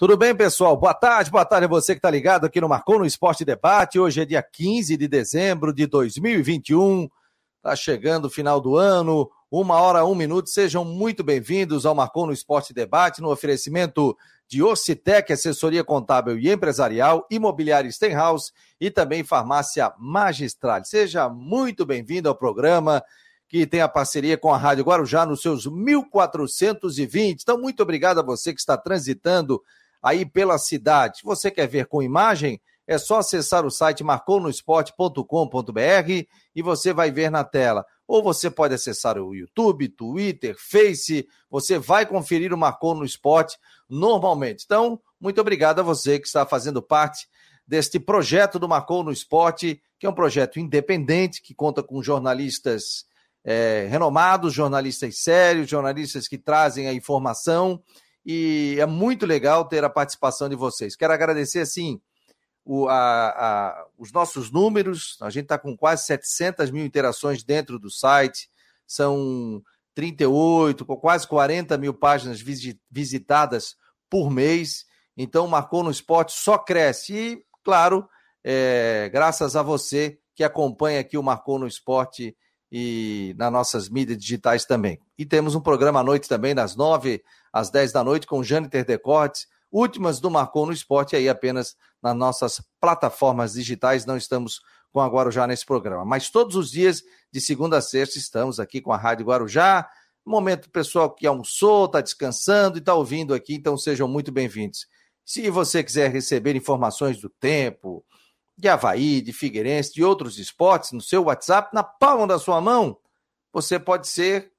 Tudo bem, pessoal? Boa tarde, boa tarde a você que está ligado aqui no Marcou no Esporte Debate. Hoje é dia 15 de dezembro de 2021. Está chegando o final do ano, uma hora, um minuto. Sejam muito bem-vindos ao Marcou no Esporte Debate, no oferecimento de Ocitec, assessoria contábil e empresarial, imobiliária Stenhouse e também farmácia magistral. Seja muito bem-vindo ao programa que tem a parceria com a Rádio Guarujá nos seus 1420. Então, muito obrigado a você que está transitando aí pela cidade. Você quer ver com imagem, é só acessar o site marconosport.com.br e você vai ver na tela. Ou você pode acessar o YouTube, Twitter, Face, você vai conferir o Marcou no Esporte normalmente. Então, muito obrigado a você que está fazendo parte deste projeto do Marcou no Esporte, que é um projeto independente, que conta com jornalistas é, renomados, jornalistas sérios, jornalistas que trazem a informação e é muito legal ter a participação de vocês. Quero agradecer, assim, o, a, a, os nossos números, a gente está com quase 700 mil interações dentro do site, são 38, quase 40 mil páginas visitadas por mês, então marcou no esporte, só cresce. E, claro, é, graças a você que acompanha aqui o Marcou no Esporte e nas nossas mídias digitais também. E temos um programa à noite também, das nove às dez da noite, com Jâniter Decortes, últimas do Marcou no Esporte, aí apenas nas nossas plataformas digitais, não estamos com a Guarujá nesse programa. Mas todos os dias, de segunda a sexta, estamos aqui com a Rádio Guarujá. Momento pessoal que almoçou, está descansando e está ouvindo aqui, então sejam muito bem-vindos. Se você quiser receber informações do tempo, de Havaí, de Figueirense, de outros esportes no seu WhatsApp, na palma da sua mão, você pode ser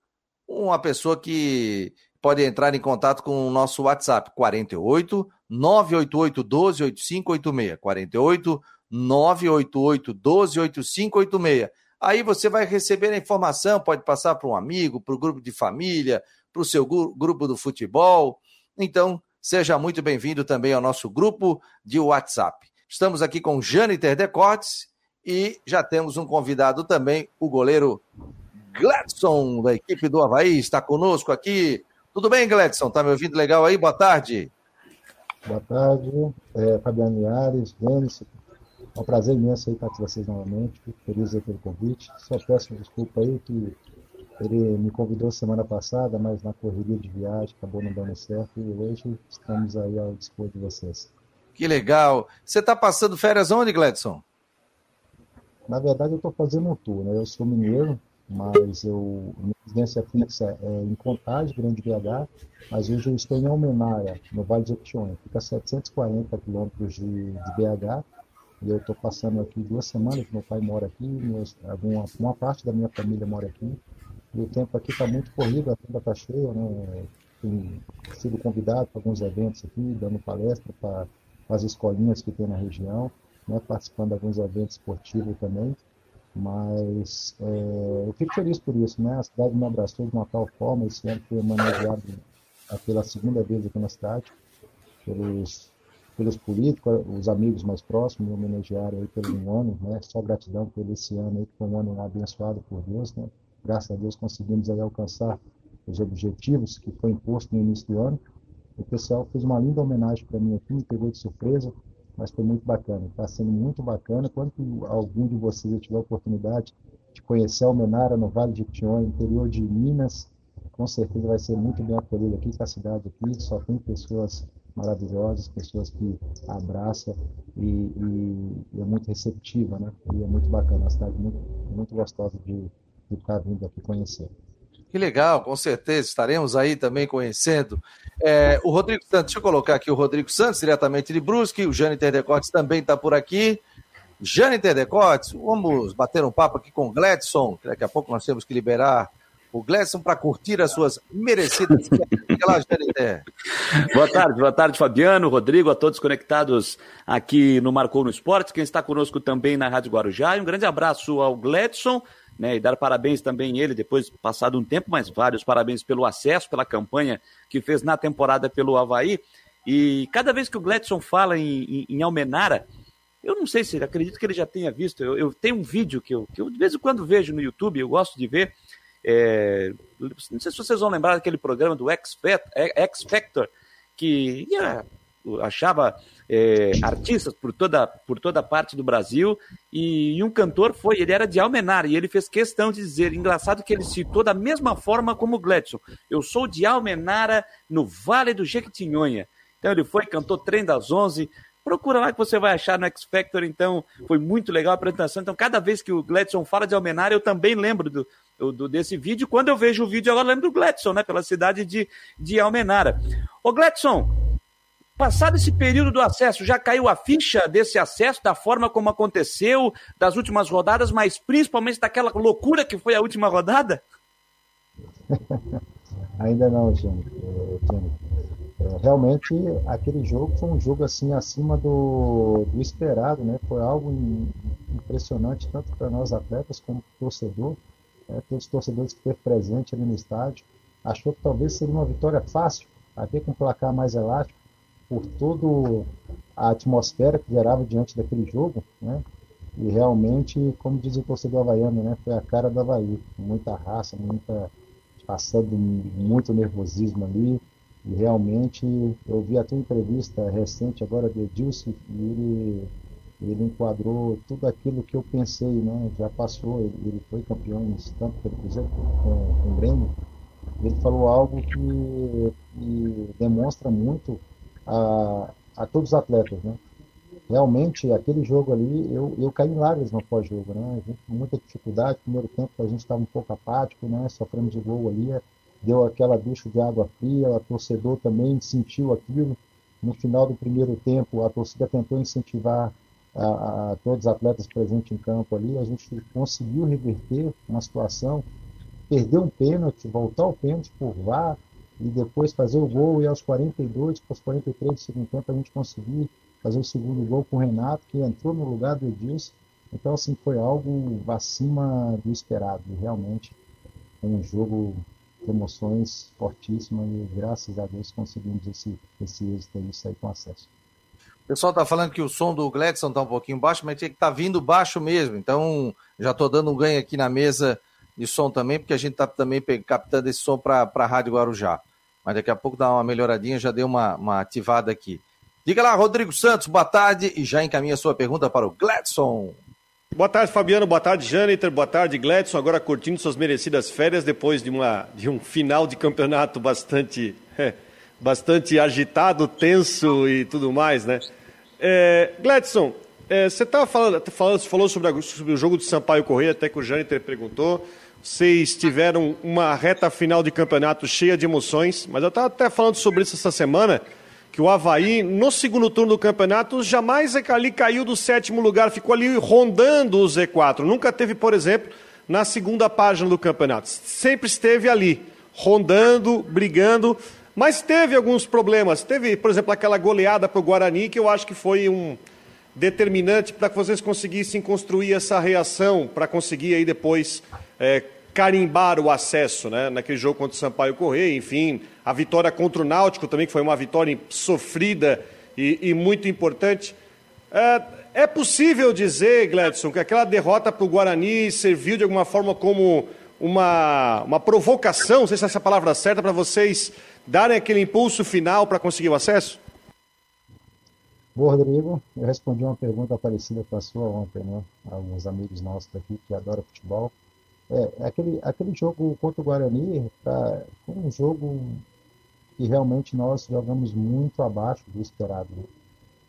uma pessoa que pode entrar em contato com o nosso WhatsApp 48 988 12 8586 48 988 12 8586. Aí você vai receber a informação, pode passar para um amigo, para o grupo de família, para o seu grupo do futebol. Então, seja muito bem-vindo também ao nosso grupo de WhatsApp. Estamos aqui com Jâniter Decotes e já temos um convidado também, o goleiro Gladson, da equipe do Havaí, está conosco aqui. Tudo bem, Gladson? Está me ouvindo legal aí? Boa tarde. Boa tarde, é, Fabiano Liares, Denis. É um prazer imenso estar com vocês novamente. Fico feliz pelo convite. Só peço desculpa aí que ele me convidou semana passada, mas na correria de viagem acabou não dando certo e hoje estamos aí ao dispor de vocês. Que legal. Você está passando férias onde, Gladson? Na verdade, eu estou fazendo um tour, né? Eu sou mineiro, mas eu, minha residência fixa é em Contagem, Grande BH, mas hoje eu estou em Almenara, no Vale de Jequitinhonha. Fica a 740 quilômetros de, de BH, e eu estou passando aqui duas semanas, meu pai mora aqui, meus, alguma, uma parte da minha família mora aqui, e o tempo aqui está muito corrido, a tenda está cheia, né? Tenho sido convidado para alguns eventos aqui, dando palestra para as escolinhas que tem na região, né, participando de alguns eventos esportivos também. Mas é, eu fico feliz por isso, né? A cidade me abraçou de uma tal forma, esse ano foi homenageado pela segunda vez aqui na cidade, pelos, pelos políticos, os amigos mais próximos me homenagearam aí pelo um ano, né? Só gratidão por esse ano aí, que foi um ano abençoado por Deus, né? Graças a Deus conseguimos aí alcançar os objetivos que foi imposto no início do ano. O pessoal fez uma linda homenagem para mim aqui, me pegou de surpresa, mas foi muito bacana. Está sendo muito bacana. Quando algum de vocês tiver a oportunidade de conhecer Almenara no Vale de Tion, interior de Minas, com certeza vai ser muito bem acolhido aqui, com a cidade aqui só tem pessoas maravilhosas, pessoas que abraçam e, e, e, é muito receptiva, né? E é muito bacana, a cidade muito, muito gostosa de, de estar vindo aqui conhecer. Que legal, com certeza estaremos aí também conhecendo. É, o Rodrigo Santos, deixa eu colocar aqui o Rodrigo Santos, diretamente de Brusque, o Jâniter Decotes também está por aqui. Jâniter Decotes, vamos bater um papo aqui com o Gladson, daqui a pouco nós temos que liberar o Gladson para curtir as suas merecidas Boa tarde, boa tarde, Fabiano, Rodrigo, a todos conectados aqui no Marcou no Esporte, quem está conosco também na Rádio Guarujá. E um grande abraço ao Gladson né, e dar parabéns também ele, depois passado um tempo, mas vários parabéns pelo acesso, pela campanha que fez na temporada pelo Havaí. E cada vez que o Gladson fala em, em, em Almenara, eu não sei se acredito que ele já tenha visto. Eu, eu tenho um vídeo que eu, que eu, de vez em quando vejo no YouTube, eu gosto de ver. É, não sei se vocês vão lembrar daquele programa do X, Factor, que ia achava é, artistas por toda, por toda parte do Brasil, e, e, um cantor foi, ele era de Almenara, e ele fez questão de dizer, engraçado que ele citou da mesma forma como o Gledson, eu sou de Almenara, no Vale do Jequitinhonha. Então ele foi, cantou Trem das Onze, procura lá que você vai achar no X Factor, então foi muito legal a apresentação. Então, cada vez que o Gledson fala de Almenara, eu também lembro do, do, desse vídeo. Quando eu vejo o vídeo, agora lembro do Gledson, né? Pela cidade de, de Almenara. Ô, Gledson, passado esse período do acesso, já caiu a ficha desse acesso, da forma como aconteceu, das últimas rodadas, mas principalmente daquela loucura que foi a última rodada? Ainda não, Jânio. É, realmente, aquele jogo foi um jogo assim acima do, do esperado, né? Foi algo impressionante tanto para nós atletas como para o torcedor é, todos os torcedores que esteve presente ali no estádio, achou que talvez seria uma vitória fácil, até com um placar mais elástico, por toda a atmosfera que gerava diante daquele jogo, né? E realmente, como diz o torcedor havaiano, né? Foi a cara do Havaí, muita raça, muita passando muito nervosismo ali. E realmente, eu vi até uma entrevista recente agora do Edilson, e ele ele enquadrou tudo aquilo que eu pensei, né? Já passou, ele, ele foi campeão tanto pelo Cruzeiro com, com o Grêmio. Ele falou algo que, que demonstra muito a, a todos os atletas, né? Realmente, aquele jogo ali, eu, eu caí em lágrimas no pós-jogo, né? Muita dificuldade, primeiro tempo a gente estava um pouco apático, né? Sofrendo de gol ali, deu aquela ducha de água fria, o torcedor também sentiu aquilo. No final do primeiro tempo, a torcida tentou incentivar a, a, todos os atletas presentes em campo ali, a gente conseguiu reverter uma situação, perder um pênalti, voltar ao pênalti por VAR e depois fazer o gol e aos 42, para os 43 do segundo tempo a gente conseguiu fazer o segundo gol com o Renato, que entrou no lugar do Edilson. Então, assim, foi algo acima do esperado, realmente um jogo de emoções fortíssimas e graças a Deus conseguimos esse, esse êxito aí, sair com acesso. O pessoal está falando que o som do Gledson está um pouquinho baixo, mas tem que tá vindo baixo mesmo. Então, já estou dando um ganho aqui na mesa de som também, porque a gente está também captando esse som para a Rádio Guarujá. Mas daqui a pouco dá uma melhoradinha, já deu uma, uma ativada aqui. Diga lá, Rodrigo Santos, boa tarde e já encaminha sua pergunta para o Gladson. Boa tarde, Fabiano. Boa tarde, Jâniter. Boa tarde, Gladson. Agora curtindo suas merecidas férias depois de, uma, de um final de campeonato bastante é, bastante agitado, tenso e tudo mais, né? É, Gladson, é, você estava falando, falando, falou sobre, a, sobre, o jogo de Sampaio Correia, até que o Jâniter perguntou. Vocês tiveram uma reta final de campeonato cheia de emoções, mas eu estava até falando sobre isso essa semana, que o Havaí, no segundo turno do campeonato, jamais ali caiu do sétimo lugar, ficou ali rondando o Z4. Nunca teve, por exemplo, na segunda página do campeonato. Sempre esteve ali, rondando, brigando. Mas teve alguns problemas. Teve, por exemplo, aquela goleada para o Guarani, que eu acho que foi um determinante para que vocês conseguissem construir essa reação, para conseguir aí depois é, carimbar o acesso, né? Naquele jogo contra o Sampaio Correia, enfim, a vitória contra o Náutico também, que foi uma vitória sofrida e, e muito importante. É, é, possível dizer, Gladson, que aquela derrota para o Guarani serviu de alguma forma como uma, uma provocação, não sei se essa é palavra certa, para vocês darem aquele impulso final para conseguir o acesso? Rodrigo. Eu respondi uma pergunta parecida com a sua ontem, né? Alguns amigos nossos daqui que adoram futebol. É, aquele, aquele jogo contra o Guarani tá, foi um jogo que realmente nós jogamos muito abaixo do esperado.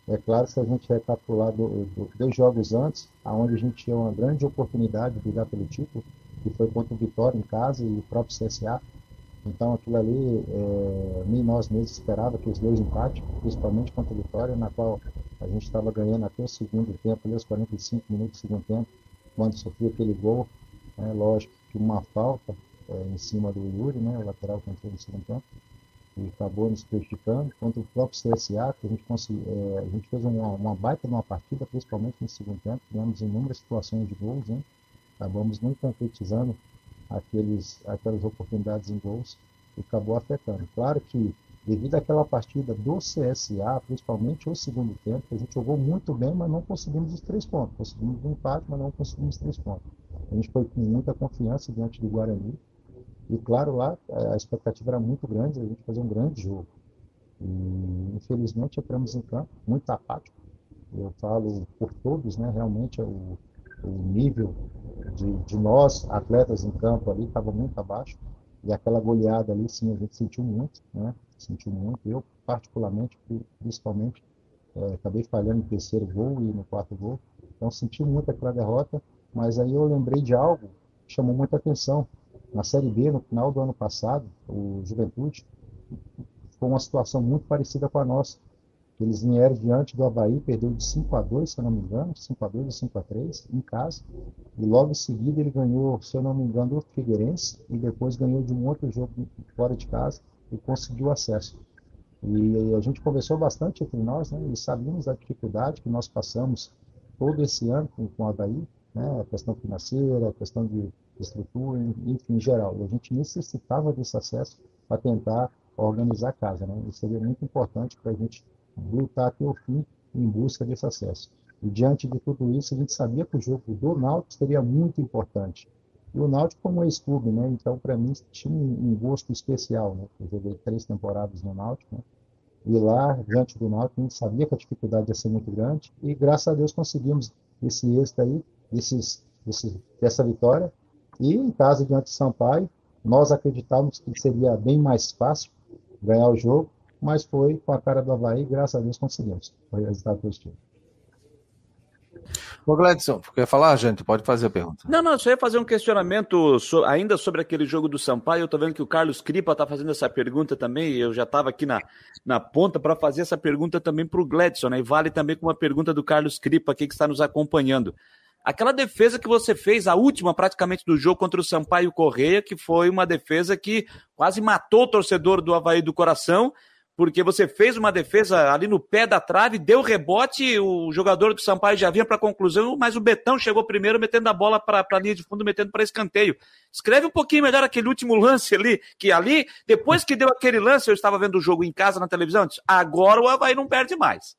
É claro que se a gente recapitular do, do, dois jogos antes, aonde a gente tinha uma grande oportunidade de brigar pelo título, que foi contra o Vitória em casa e o próprio CSA, então aquilo ali, é, nem nós mesmos esperava que os dois empates, principalmente contra a Vitória, na qual a gente estava ganhando até o segundo tempo, ali, os 45 minutos do segundo tempo, quando sofreu aquele gol, né, lógico que uma falta é, em cima do Yuri, né, o lateral que entrou no segundo tempo, e acabou nos prejudicando, contra o próprio CSA, que a gente, consegui, é, a gente fez uma, uma baita numa partida, principalmente no segundo tempo, tivemos inúmeras situações de gols, né, acabamos não concretizando aqueles, aquelas oportunidades em gols e acabou afetando. Claro que, devido àquela partida do CSA, principalmente o segundo tempo, a gente jogou muito bem, mas não conseguimos os três pontos. Conseguimos um empate, mas não conseguimos três pontos. A gente foi com muita confiança diante do Guarani. E, claro, lá a expectativa era muito grande, a gente fazer um grande jogo. E, infelizmente, entramos em campo muito apático. Eu falo por todos, né? Realmente, é o, o nível de, de nós, atletas em campo ali, estava muito abaixo. E aquela goleada ali, sim, a gente sentiu muito, né? Sentiu muito. Eu, particularmente, principalmente, é, acabei falhando no terceiro gol e no quarto gol. Então, senti muito aquela derrota. Mas aí eu lembrei de algo que chamou muita atenção. Na Série B, no final do ano passado, o Juventude foi uma situação muito parecida com a nossa. Eles vieram diante do Havaí, perdeu de 5 a 2 se eu não me engano, 5 a 2 ou 5 a 3 em casa. E logo em seguida ele ganhou, se eu não me engano, do Figueirense e depois ganhou de um outro jogo fora de casa e conseguiu acesso. E a gente conversou bastante entre nós, né? E sabíamos a dificuldade que nós passamos todo esse ano com, com o Havaí, né? A questão financeira, a questão de estrutura, enfim, em geral. E a gente necessitava desse acesso para tentar organizar a casa, né? Isso seria muito importante para a gente lutar até o fim em busca desse acesso. E diante de tudo isso, a gente sabia que o jogo do Náutico seria muito importante. E o Náutico como ex-clube, né? Então, para mim, tinha um gosto especial, né? Eu joguei três temporadas no Náutico, né? E lá, diante do Náutico, a gente sabia que a dificuldade ia ser muito grande. E, graças a Deus, conseguimos esse êxito aí, esses, esse, essa vitória. E, em casa, diante de Sampaio, nós acreditávamos que seria bem mais fácil ganhar o jogo mas foi com a cara do Havaí, graças a Deus conseguimos. Foi resultado positivo. Ô Gladson, quer falar, gente? Pode fazer a pergunta. Não, não, só ia fazer um questionamento so, ainda sobre aquele jogo do Sampaio. Eu tô vendo que o Carlos Cripa está fazendo essa pergunta também, e eu já estava aqui na, na ponta para fazer essa pergunta também para o Gladson, né? E vale também com uma pergunta do Carlos Cripa aqui que está nos acompanhando. Aquela defesa que você fez, a última praticamente do jogo contra o Sampaio Correia, que foi uma defesa que quase matou o torcedor do Havaí do coração, porque você fez uma defesa ali no pé da trave, deu rebote, o jogador do Sampaio já vinha para a conclusão, mas o Betão chegou primeiro metendo a bola para a linha de fundo, metendo para escanteio. Escreve um pouquinho melhor aquele último lance ali, que ali, depois que deu aquele lance, eu estava vendo o jogo em casa na televisão, disse, agora o Havaí não perde mais.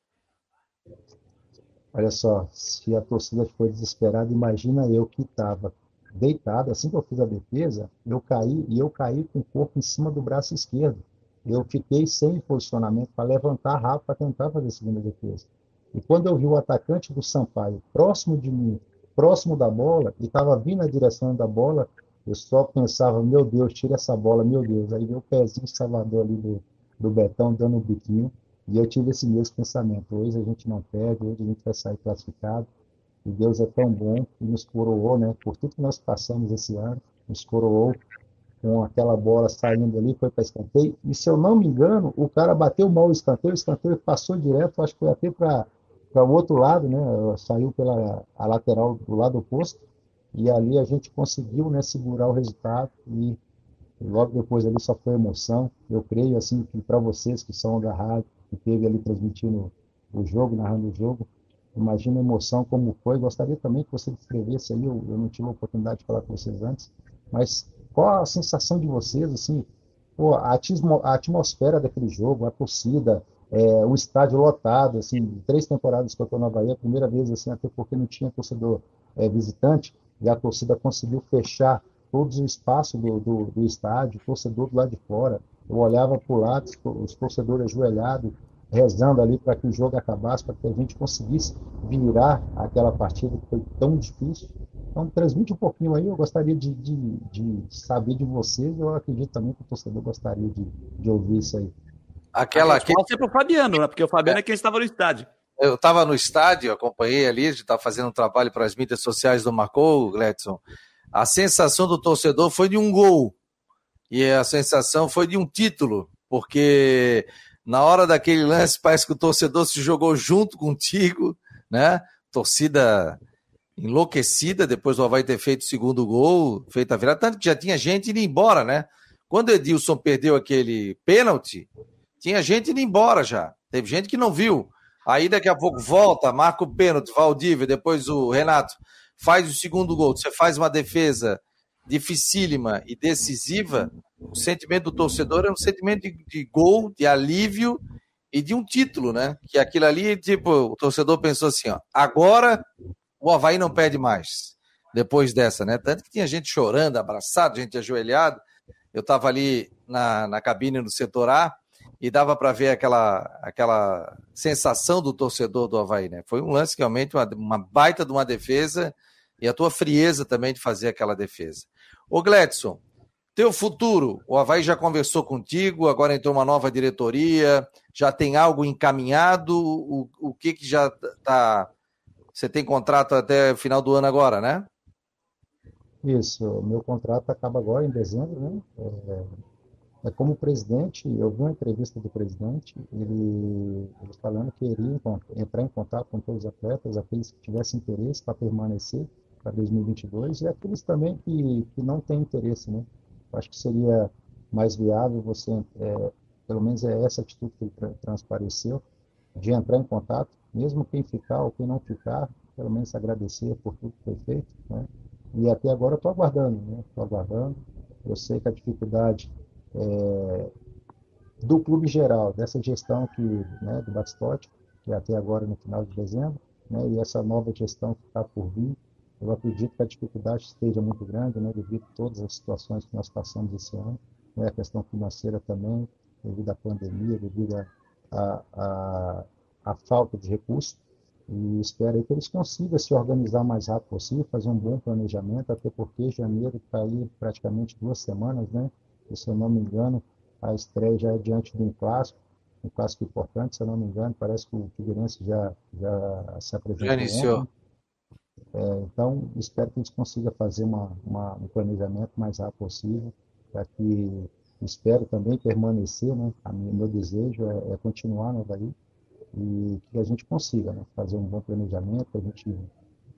Olha só, se a torcida foi desesperada, imagina eu que estava deitado, assim que eu fiz a defesa, eu caí e eu caí com o corpo em cima do braço esquerdo eu fiquei sem posicionamento para levantar rápido para tentar fazer a segunda defesa. E quando eu vi o atacante do Sampaio próximo de mim, próximo da bola, e estava vindo na direção da bola, eu só pensava, meu Deus, tira essa bola, meu Deus. Aí o pezinho salvador ali do, do Betão dando um biquinho, e eu tive esse mesmo pensamento. Hoje a gente não perde, hoje a gente vai sair classificado, e Deus é tão bom e nos coroou, né? Por tudo que nós passamos esse ano, nos coroou com aquela bola saindo ali, foi para escanteio. E se eu não me engano, o cara bateu mal o escanteio, o escanteio passou direto, acho que foi até para o outro lado, né? Saiu pela a lateral do lado oposto. E ali a gente conseguiu né, segurar o resultado e logo depois ali só foi emoção. Eu creio assim que para vocês que são da rádio, que teve ali transmitindo o jogo, narrando o jogo, imagina a emoção como foi. Gostaria também que você descrevesse aí, eu, eu não tive a oportunidade de falar com vocês antes, mas qual a sensação de vocês, assim, pô, a, atmosfera daquele jogo, a torcida, é, o estádio lotado, assim, três temporadas que eu estou na Bahia, primeira vez, assim, até porque não tinha torcedor é, visitante, e a torcida conseguiu fechar todos os espaços do, do, do estádio, torcedor do lado de fora. Eu olhava para o lado, os torcedores ajoelhados, rezando ali para que o jogo acabasse, para que a gente conseguisse virar aquela partida que foi tão difícil. Então, transmite um pouquinho aí, eu gostaria de, de, de saber de vocês, eu acredito também que o torcedor gostaria de, de ouvir isso aí. Aquela que é para o Fabiano, né? Porque o Fabiano é, é quem estava no estádio. Eu estava no estádio, acompanhei ali, a gente estava fazendo um trabalho para as mídias sociais do Marcou, Gledson. A sensação do torcedor foi de um gol. E a sensação foi de um título, porque na hora daquele lance parece que o torcedor se jogou junto contigo, né? Torcida enlouquecida depois do Havaí ter feito o segundo gol, feito a virada, tanto que já tinha gente indo embora, né? Quando Edilson perdeu aquele pênalti, tinha gente indo embora já. Teve gente que não viu. Aí daqui a pouco volta, marca o pênalti, Valdívia, depois o Renato faz o segundo gol. Você faz uma defesa dificílima e decisiva, o sentimento do torcedor é um sentimento de, de gol, de alívio e de um título, né? Que aquilo ali, tipo, o torcedor pensou assim, ó, agora o Havaí não perde mais depois dessa, né? Tanto que tinha gente chorando, abraçado, gente ajoelhada. Eu estava ali na, na cabine no setor A e dava para ver aquela, aquela sensação do torcedor do Havaí, né? Foi um lance realmente, uma, uma baita de uma defesa e a tua frieza também de fazer aquela defesa. Ô Gledson, teu futuro, o Havaí já conversou contigo, agora entrou uma nova diretoria, já tem algo encaminhado, o, o que que já tá... Você tem contrato até final do ano agora, né? Isso, meu contrato acaba agora em dezembro, né? É, é como presidente, eu vi uma entrevista do presidente, ele, ele falando que iria entrar em contato com todos os atletas, aqueles que tivessem interesse para permanecer para 2022 e aqueles também que, que não têm interesse, né? acho que seria mais viável você, é, pelo menos é essa atitude que ele transpareceu, de entrar em contato, mesmo quem ficar ou quem não ficar, pelo menos agradecer por tudo que foi feito, né? E até agora eu estou aguardando, né? Estou aguardando. Eu sei que a dificuldade é, do clube geral, dessa gestão que, né, do Batistote, que é até agora no final de dezembro, né, e essa nova gestão que está por vir, eu acredito que a dificuldade esteja muito grande, né, devido a todas as situações que nós passamos esse ano, né, a questão financeira também, devido à pandemia, devido à a, falta de recursos. E espero que eles consigam se organizar o mais rápido possível, fazer um bom planejamento, até porque janeiro está aí praticamente duas semanas, né? E, se eu não me engano, a estreia já é diante de um clássico, um clássico importante, se eu não me engano, parece que o Figueirense já, já se apresentou. Já iniciou. É, então, espero que a gente consiga fazer uma, uma, um planejamento mais rápido possível, para que espero também permanecer, né? O meu desejo é, é, continuar no Havaí e que a gente consiga né? fazer um bom planejamento, a gente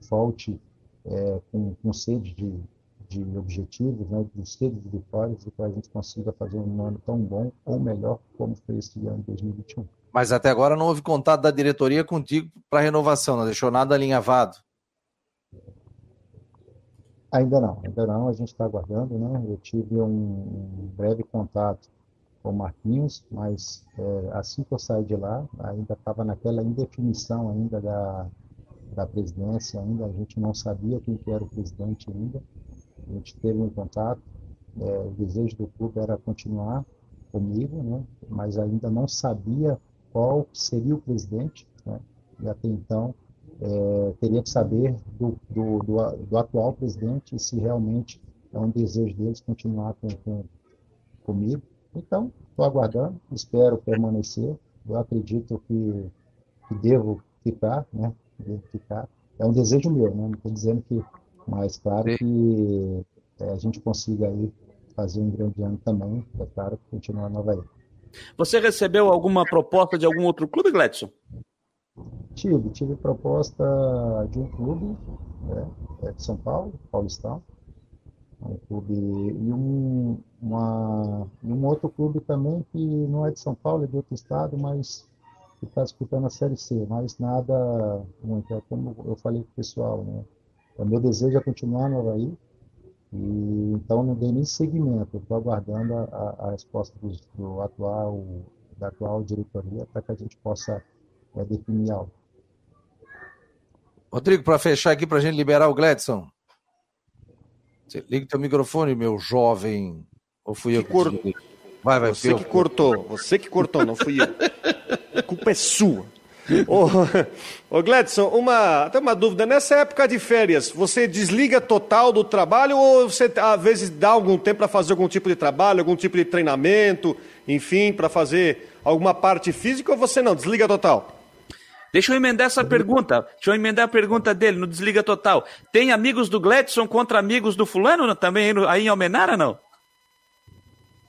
volte é, com, com sede de, de objetivos, né? de sede de vitórias, e que a gente consiga fazer um ano tão bom ou melhor como foi esse ano de 2021. Mas até agora não houve contato da diretoria contigo para renovação, não deixou nada alinhavado. Ainda não, ainda não, a gente está aguardando, né? Eu tive um breve contato com o Marquinhos, mas é, assim que eu saí de lá, ainda estava naquela indefinição ainda da, da presidência, ainda a gente não sabia quem que era o presidente ainda. A gente teve um contato, é, o desejo do clube era continuar comigo, né? Mas ainda não sabia qual seria o presidente, né? E até então é, teria que saber do, do, do, do, atual presidente se realmente é um desejo deles continuar com, com comigo. Então, estou aguardando, espero permanecer. Eu acredito que, que devo ficar, né? Devo ficar. É um desejo meu, né? Não estou dizendo que, mas claro Sim. que é, a gente consiga aí fazer um grande ano também, é claro, continuar na Havaí. Você recebeu alguma proposta de algum outro clube, Gledson? Tive, tive proposta de um clube né, é de São Paulo, Paulistão, um clube e um, uma, um outro clube também que não é de São Paulo, é de outro estado, mas que está disputando a Série C, mas nada muito. É como eu falei com o pessoal, né? O meu desejo é continuar no Havaí, e, então não dei nem seguimento, estou aguardando a, a resposta do, do, atual, da atual diretoria para que a gente possa é, definir algo. Rodrigo, para fechar aqui, para a gente liberar o Gladson. Você liga teu microfone, meu jovem. Ou fui que eu que cor... Vai, vai, Você que eu... cortou, você que cortou, não fui eu. A culpa é sua. ô, ô Gladson, uma, até uma dúvida. Nessa época de férias, você desliga total do trabalho ou você às vezes dá algum tempo para fazer algum tipo de trabalho, algum tipo de treinamento, enfim, para fazer alguma parte física ou você não? Desliga total? Deixa eu emendar essa pergunta. Deixa eu emendar a pergunta dele no Desliga Total. Tem amigos do Gledson contra amigos do fulano também aí em Almenara, não?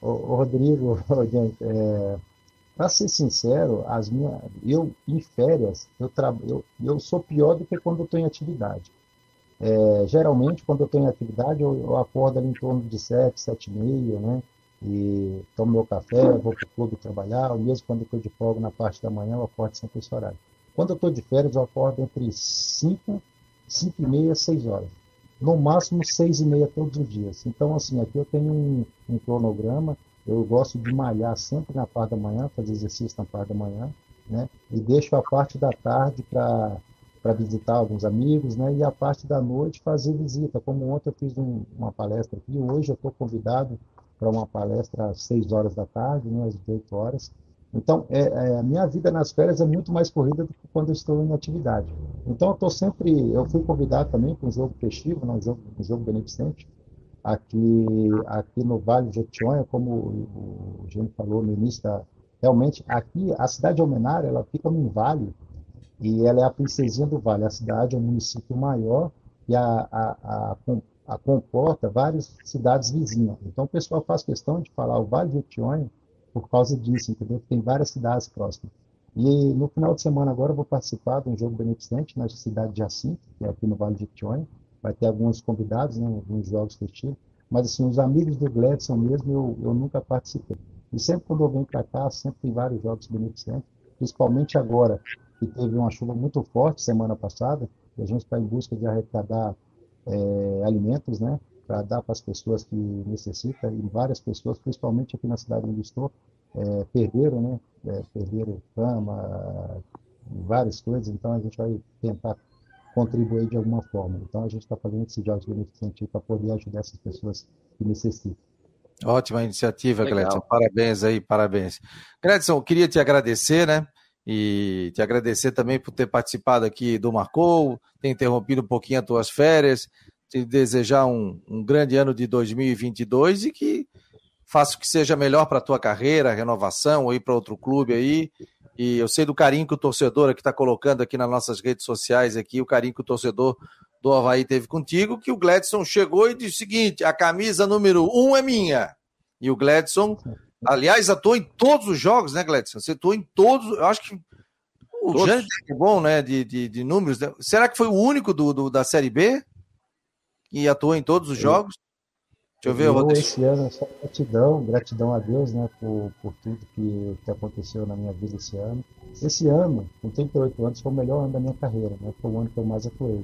Ô, ô Rodrigo, é, para ser sincero, as minhas, eu em férias, eu, tra, eu, eu sou pior do que quando eu estou em atividade. É, geralmente, quando eu estou em atividade, eu, eu, acordo ali em torno de 7, 7 e meia, né? E tomo meu café, vou para o clube trabalhar, ou mesmo quando eu estou de folga na parte da manhã, eu acordo sempre esse horário. Quando eu estou de férias, eu acordo entre 5, 5 e meia, 6 horas. No máximo 6 e meia todos os dias. Então, assim, aqui eu tenho um, um cronograma. Eu gosto de malhar sempre na parte da manhã, fazer exercício na parte da manhã, né? E deixo a parte da tarde para para visitar alguns amigos, né? E a parte da noite fazer visita. Como ontem eu fiz um, uma palestra aqui, hoje eu estou convidado para uma palestra às 6 horas da tarde, né? às 18 horas. Então, é, é, a minha vida nas férias é muito mais corrida do que quando eu estou em atividade. Então, eu estou sempre. Eu fui convidado também para um jogo festivo, né, um, jogo, um jogo beneficente, aqui, aqui no Vale de Jequitinhonha, como o, Gênio falou no início da, realmente aqui a cidade de Almenara ela fica num vale e ela é a princesinha do vale a cidade é um município maior e a, a, a, a comporta várias cidades vizinhas então o pessoal faz questão de falar o Vale de Jequitinhonha por causa disso entendeu? Tem várias cidades próximas. E no final de semana agora eu vou participar de um jogo beneficente na cidade de Jacinto que é aqui no Vale de Jequitinhonha vai ter alguns convidados né alguns jogos festivos mas assim os amigos do Gledson mesmo eu, eu nunca participei. E sempre quando eu venho para cá, sempre tem vários jogos beneficentes, principalmente agora, que teve uma chuva muito forte semana passada, e a gente está em busca de arrecadar é, alimentos, né, para dar para as pessoas que necessitam, e várias pessoas, principalmente aqui na cidade onde estou, é, perderam, né, é, perderam cama, várias coisas, então a gente vai tentar contribuir de alguma forma. Então a gente está fazendo esses jogos beneficentes para poder ajudar essas pessoas que necessitam. Ótima iniciativa, Legal. Gledson. Parabéns aí, parabéns. Gledson, queria te agradecer, né? E te agradecer também por ter participado aqui do Marcou, ter interrompido um pouquinho as tuas férias, te desejar um, um grande ano de 2022 e que faça que seja melhor para a tua carreira, renovação, ou ir para outro clube aí. E eu sei do carinho que o torcedor aqui está colocando aqui nas nossas redes sociais aqui, o carinho que o torcedor do Havaí teve contigo, que o Gladson chegou e disse o seguinte: a camisa número um é minha. E o Gladson, aliás, atuou em todos os jogos, né, Gladson? Você atuou em todos. Eu acho que o Jânio é bom, né? De, de, de números. Né? Será que foi o único do, do, da Série B que atuou em todos os jogos? Deixa eu ver, eu, Esse ano, só gratidão, gratidão a Deus, né, por, por tudo que, que aconteceu na minha vida esse ano. Esse ano, com 38 anos, foi o melhor ano da minha carreira, né? Foi o ano que eu mais atuei.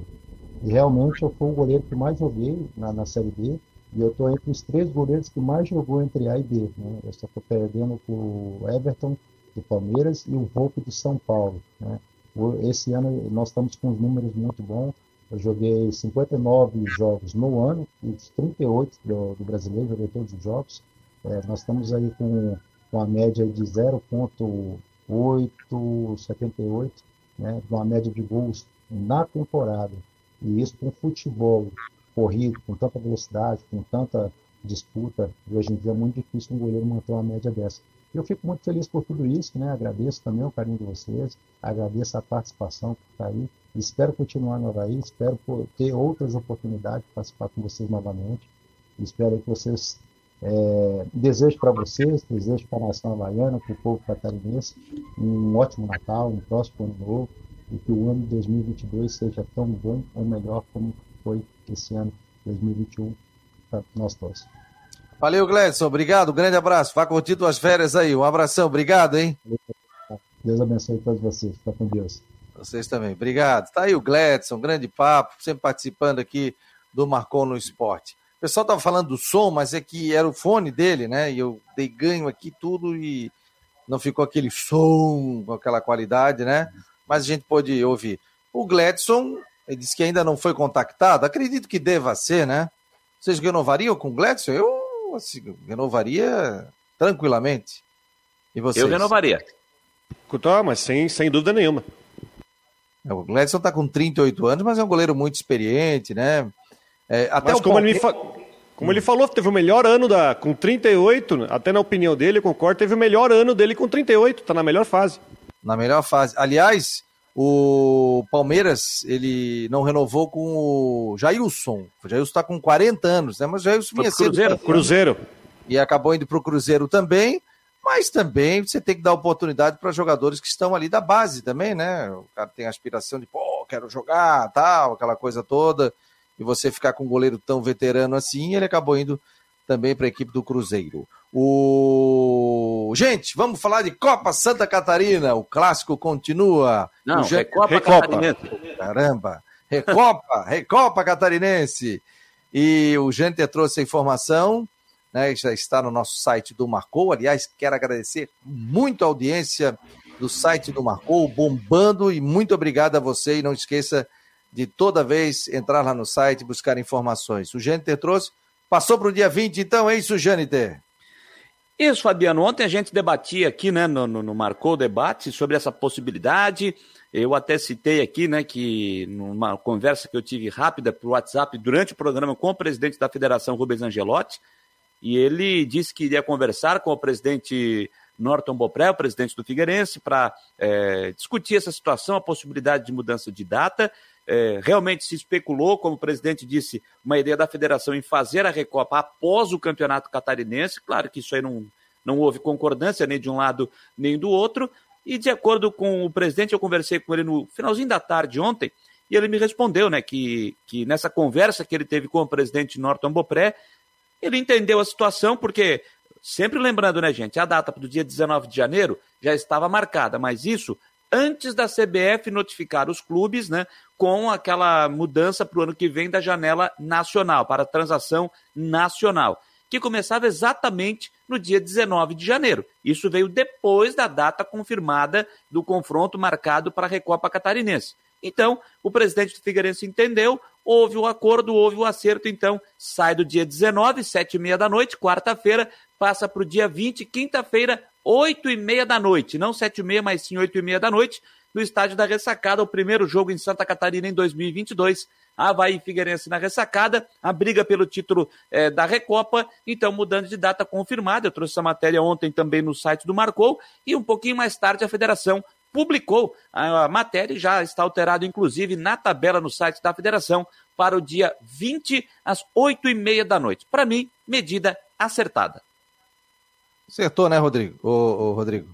E realmente eu fui o goleiro que mais joguei na, na Série B. E eu estou entre os três goleiros que mais jogou entre A e B. Né? Eu só estou perdendo para o Everton do Palmeiras e o Volpe do São Paulo. Né? Esse ano nós estamos com números muito bons. Eu joguei 59 jogos no ano, os 38 do, do brasileiro, joguei todos os jogos. É, nós estamos aí com, com a média de 0,878, né? uma média de gols na temporada. E isso com futebol corrido, com tanta velocidade, com tanta disputa, hoje em dia é muito difícil um goleiro manter uma média dessa. Eu fico muito feliz por tudo isso, né? agradeço também o carinho de vocês, agradeço a participação por estar aí, espero continuar no Havaí, espero ter outras oportunidades de participar com vocês novamente, espero que vocês, é, desejo para vocês, desejo para a nação havaiana, para o povo catarinense, um ótimo Natal, um próximo ano novo, e que o ano de 2022 seja tão bom ou melhor como foi esse ano 2021 para nós todos. Valeu, Gledson. Obrigado. Grande abraço. Vá curtir tuas férias aí. Um abração. Obrigado, hein? Deus abençoe todos vocês. Fica com Deus. Vocês também. Obrigado. Tá aí o Gledson, grande papo, sempre participando aqui do Marcou no Esporte. O pessoal tava falando do som, mas é que era o fone dele, né? E eu dei ganho aqui tudo e não ficou aquele som com aquela qualidade, né? Mas a gente pôde ouvir. O Gledson ele disse que ainda não foi contactado. Acredito que deva ser, né? Vocês renovariam com o Gladson? Eu assim, renovaria tranquilamente. E vocês? Eu renovaria. Tá, mas sem, sem dúvida nenhuma. É, o Gladson está com 38 anos, mas é um goleiro muito experiente, né? É, até mas como, ele, fa... como ele falou, teve o melhor ano da... com 38, até na opinião dele, eu concordo, teve o melhor ano dele com 38, está na melhor fase. Na melhor fase. Aliás, o Palmeiras, ele não renovou com o Jailson. O Jailson está com 40 anos, né? Mas o Jailson vinha Cruzeiro, Cruzeiro. E acabou indo para o Cruzeiro também. Mas também você tem que dar oportunidade para jogadores que estão ali da base também, né? O cara tem a aspiração de, pô, quero jogar, tal, aquela coisa toda. E você ficar com um goleiro tão veterano assim, ele acabou indo também para a equipe do Cruzeiro. O gente, vamos falar de Copa Santa Catarina. O clássico continua. Não, o Recopa, Recopa Catarinense. Caramba, Recopa, Recopa Catarinense. E o gente trouxe a informação, né? Já está no nosso site do Marcou. Aliás, quero agradecer muito a audiência do site do Marcou, bombando e muito obrigado a você. E não esqueça de toda vez entrar lá no site e buscar informações. O Gente trouxe. Passou para o dia 20, então, é isso, Jâniter? Isso, Fabiano. Ontem a gente debatia aqui, né, no, no, no Marcou Debate sobre essa possibilidade. Eu até citei aqui, né, que numa conversa que eu tive rápida por WhatsApp durante o programa com o presidente da Federação, Rubens Angelotti, e ele disse que iria conversar com o presidente Norton Bopré, o presidente do Figueirense, para é, discutir essa situação, a possibilidade de mudança de data. É, realmente se especulou, como o presidente disse, uma ideia da federação em fazer a Recopa após o campeonato catarinense. Claro que isso aí não, não houve concordância nem de um lado nem do outro. E de acordo com o presidente, eu conversei com ele no finalzinho da tarde ontem, e ele me respondeu né, que, que nessa conversa que ele teve com o presidente Norton Bopré, ele entendeu a situação, porque, sempre lembrando, né, gente, a data do dia 19 de janeiro já estava marcada, mas isso antes da CBF notificar os clubes, né, com aquela mudança para o ano que vem da janela nacional, para transação nacional, que começava exatamente no dia 19 de janeiro. Isso veio depois da data confirmada do confronto marcado para a Recopa Catarinense. Então, o presidente do Figueirense entendeu, houve o acordo, houve o acerto, então sai do dia 19, sete e meia da noite, quarta-feira, passa para o dia 20, quinta-feira, oito e meia da noite, não sete e meia, mas sim oito e meia da noite, no estádio da Ressacada, o primeiro jogo em Santa Catarina em 2022. Havaí Figueirense na ressacada, a briga pelo título é, da Recopa, então mudando de data confirmada. Eu trouxe essa matéria ontem também no site do Marcou, e um pouquinho mais tarde a federação publicou a matéria e já está alterado, inclusive, na tabela no site da federação para o dia 20, às 8 e meia da noite. Para mim, medida acertada. Acertou, né, Rodrigo? Ô, ô, Rodrigo.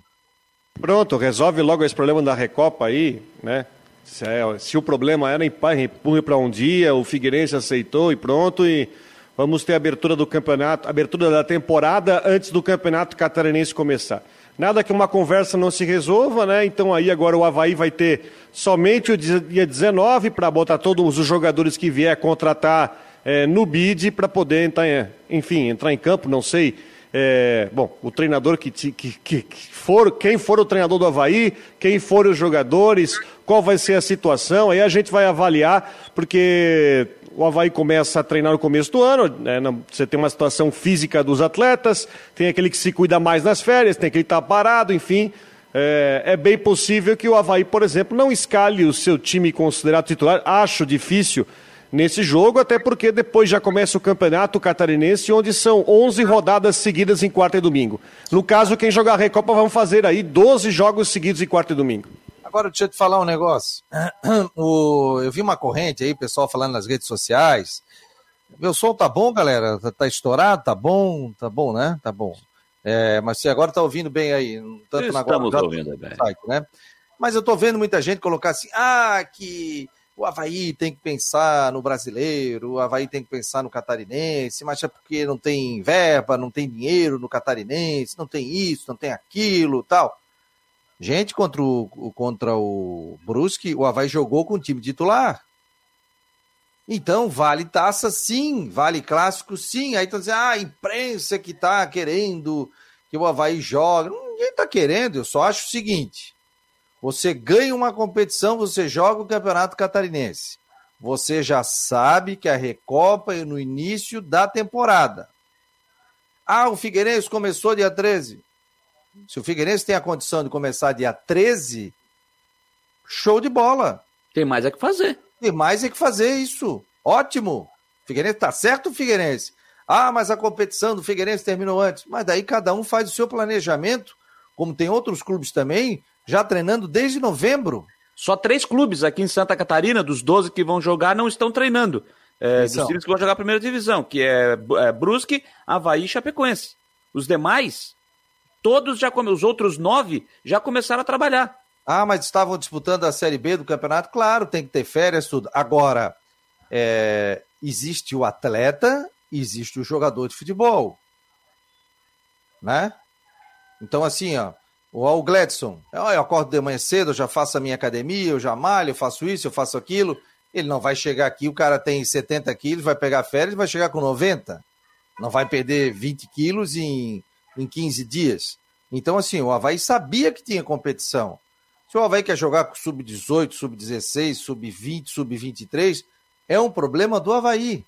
Pronto, resolve logo esse problema da Recopa aí, né? Se, é, se o problema era empurre para um dia, o Figueirense aceitou e pronto, e vamos ter abertura do campeonato, abertura da temporada antes do campeonato catarinense começar. Nada que uma conversa não se resolva, né? Então aí agora o Havaí vai ter somente o dia 19 para botar todos os jogadores que vier contratar é, no bid para poder entrar, enfim, entrar em campo, não sei. É, bom, o treinador que, que, que, for, quem for o treinador do Havaí, quem for os jogadores, qual vai ser a situação, aí a gente vai avaliar, porque o Havaí começa a treinar no começo do ano, né, você tem uma situação física dos atletas, tem aquele que se cuida mais nas férias, tem aquele que está parado, enfim. É, é, bem possível que o Havaí, por exemplo, não escale o seu time considerado titular. Acho difícil nesse jogo, até porque depois já começa o campeonato catarinense, onde são 11 rodadas seguidas em quarta e domingo. No caso, quem jogar a Recopa vão fazer aí 12 jogos seguidos em quarta e domingo. Agora, deixa eu te falar um negócio. O, eu vi uma corrente aí, pessoal falando nas redes sociais. Meu som tá bom, galera? Tá, tá estourado? Tá bom? Tá bom, né? Tá bom. É, mas você agora tá ouvindo bem aí. Tanto Estamos na Estamos ouvindo bem. Site, né? Mas eu tô vendo muita gente colocar assim, ah, que o Havaí tem que pensar no brasileiro, o Havaí tem que pensar no catarinense, mas é porque não tem verba, não tem dinheiro no catarinense, não tem isso, não tem aquilo tal. Gente, contra o, contra o Brusque, o Havaí jogou com o time titular. Então, vale taça sim, vale clássico sim. Aí estão dizendo, ah, a imprensa que está querendo que o Havaí jogue. Ninguém está querendo, eu só acho o seguinte: você ganha uma competição, você joga o Campeonato Catarinense. Você já sabe que a Recopa é no início da temporada. Ah, o Figueirense começou dia 13. Se o Figueirense tem a condição de começar dia 13, show de bola. Tem mais é que fazer. Tem mais é que fazer isso. Ótimo. Figueirense tá certo, Figueirense. Ah, mas a competição do Figueirense terminou antes. Mas daí cada um faz o seu planejamento, como tem outros clubes também, já treinando desde novembro. Só três clubes aqui em Santa Catarina, dos 12 que vão jogar, não estão treinando. É, dos times que vão jogar a primeira divisão, que é, é Brusque, Havaí e Chapecoense. Os demais Todos já os outros nove já começaram a trabalhar. Ah, mas estavam disputando a Série B do campeonato? Claro, tem que ter férias, tudo. Agora, é, existe o atleta, existe o jogador de futebol. Né? Então, assim, ó, o Gladson, eu acordo de manhã cedo, eu já faço a minha academia, eu já malho, eu faço isso, eu faço aquilo. Ele não vai chegar aqui, o cara tem 70 quilos, vai pegar férias, vai chegar com 90. Não vai perder 20 quilos em em 15 dias. Então, assim, o Havaí sabia que tinha competição. Se o Havaí quer jogar com sub-18, sub-16, sub-20, sub-23, é um problema do Havaí.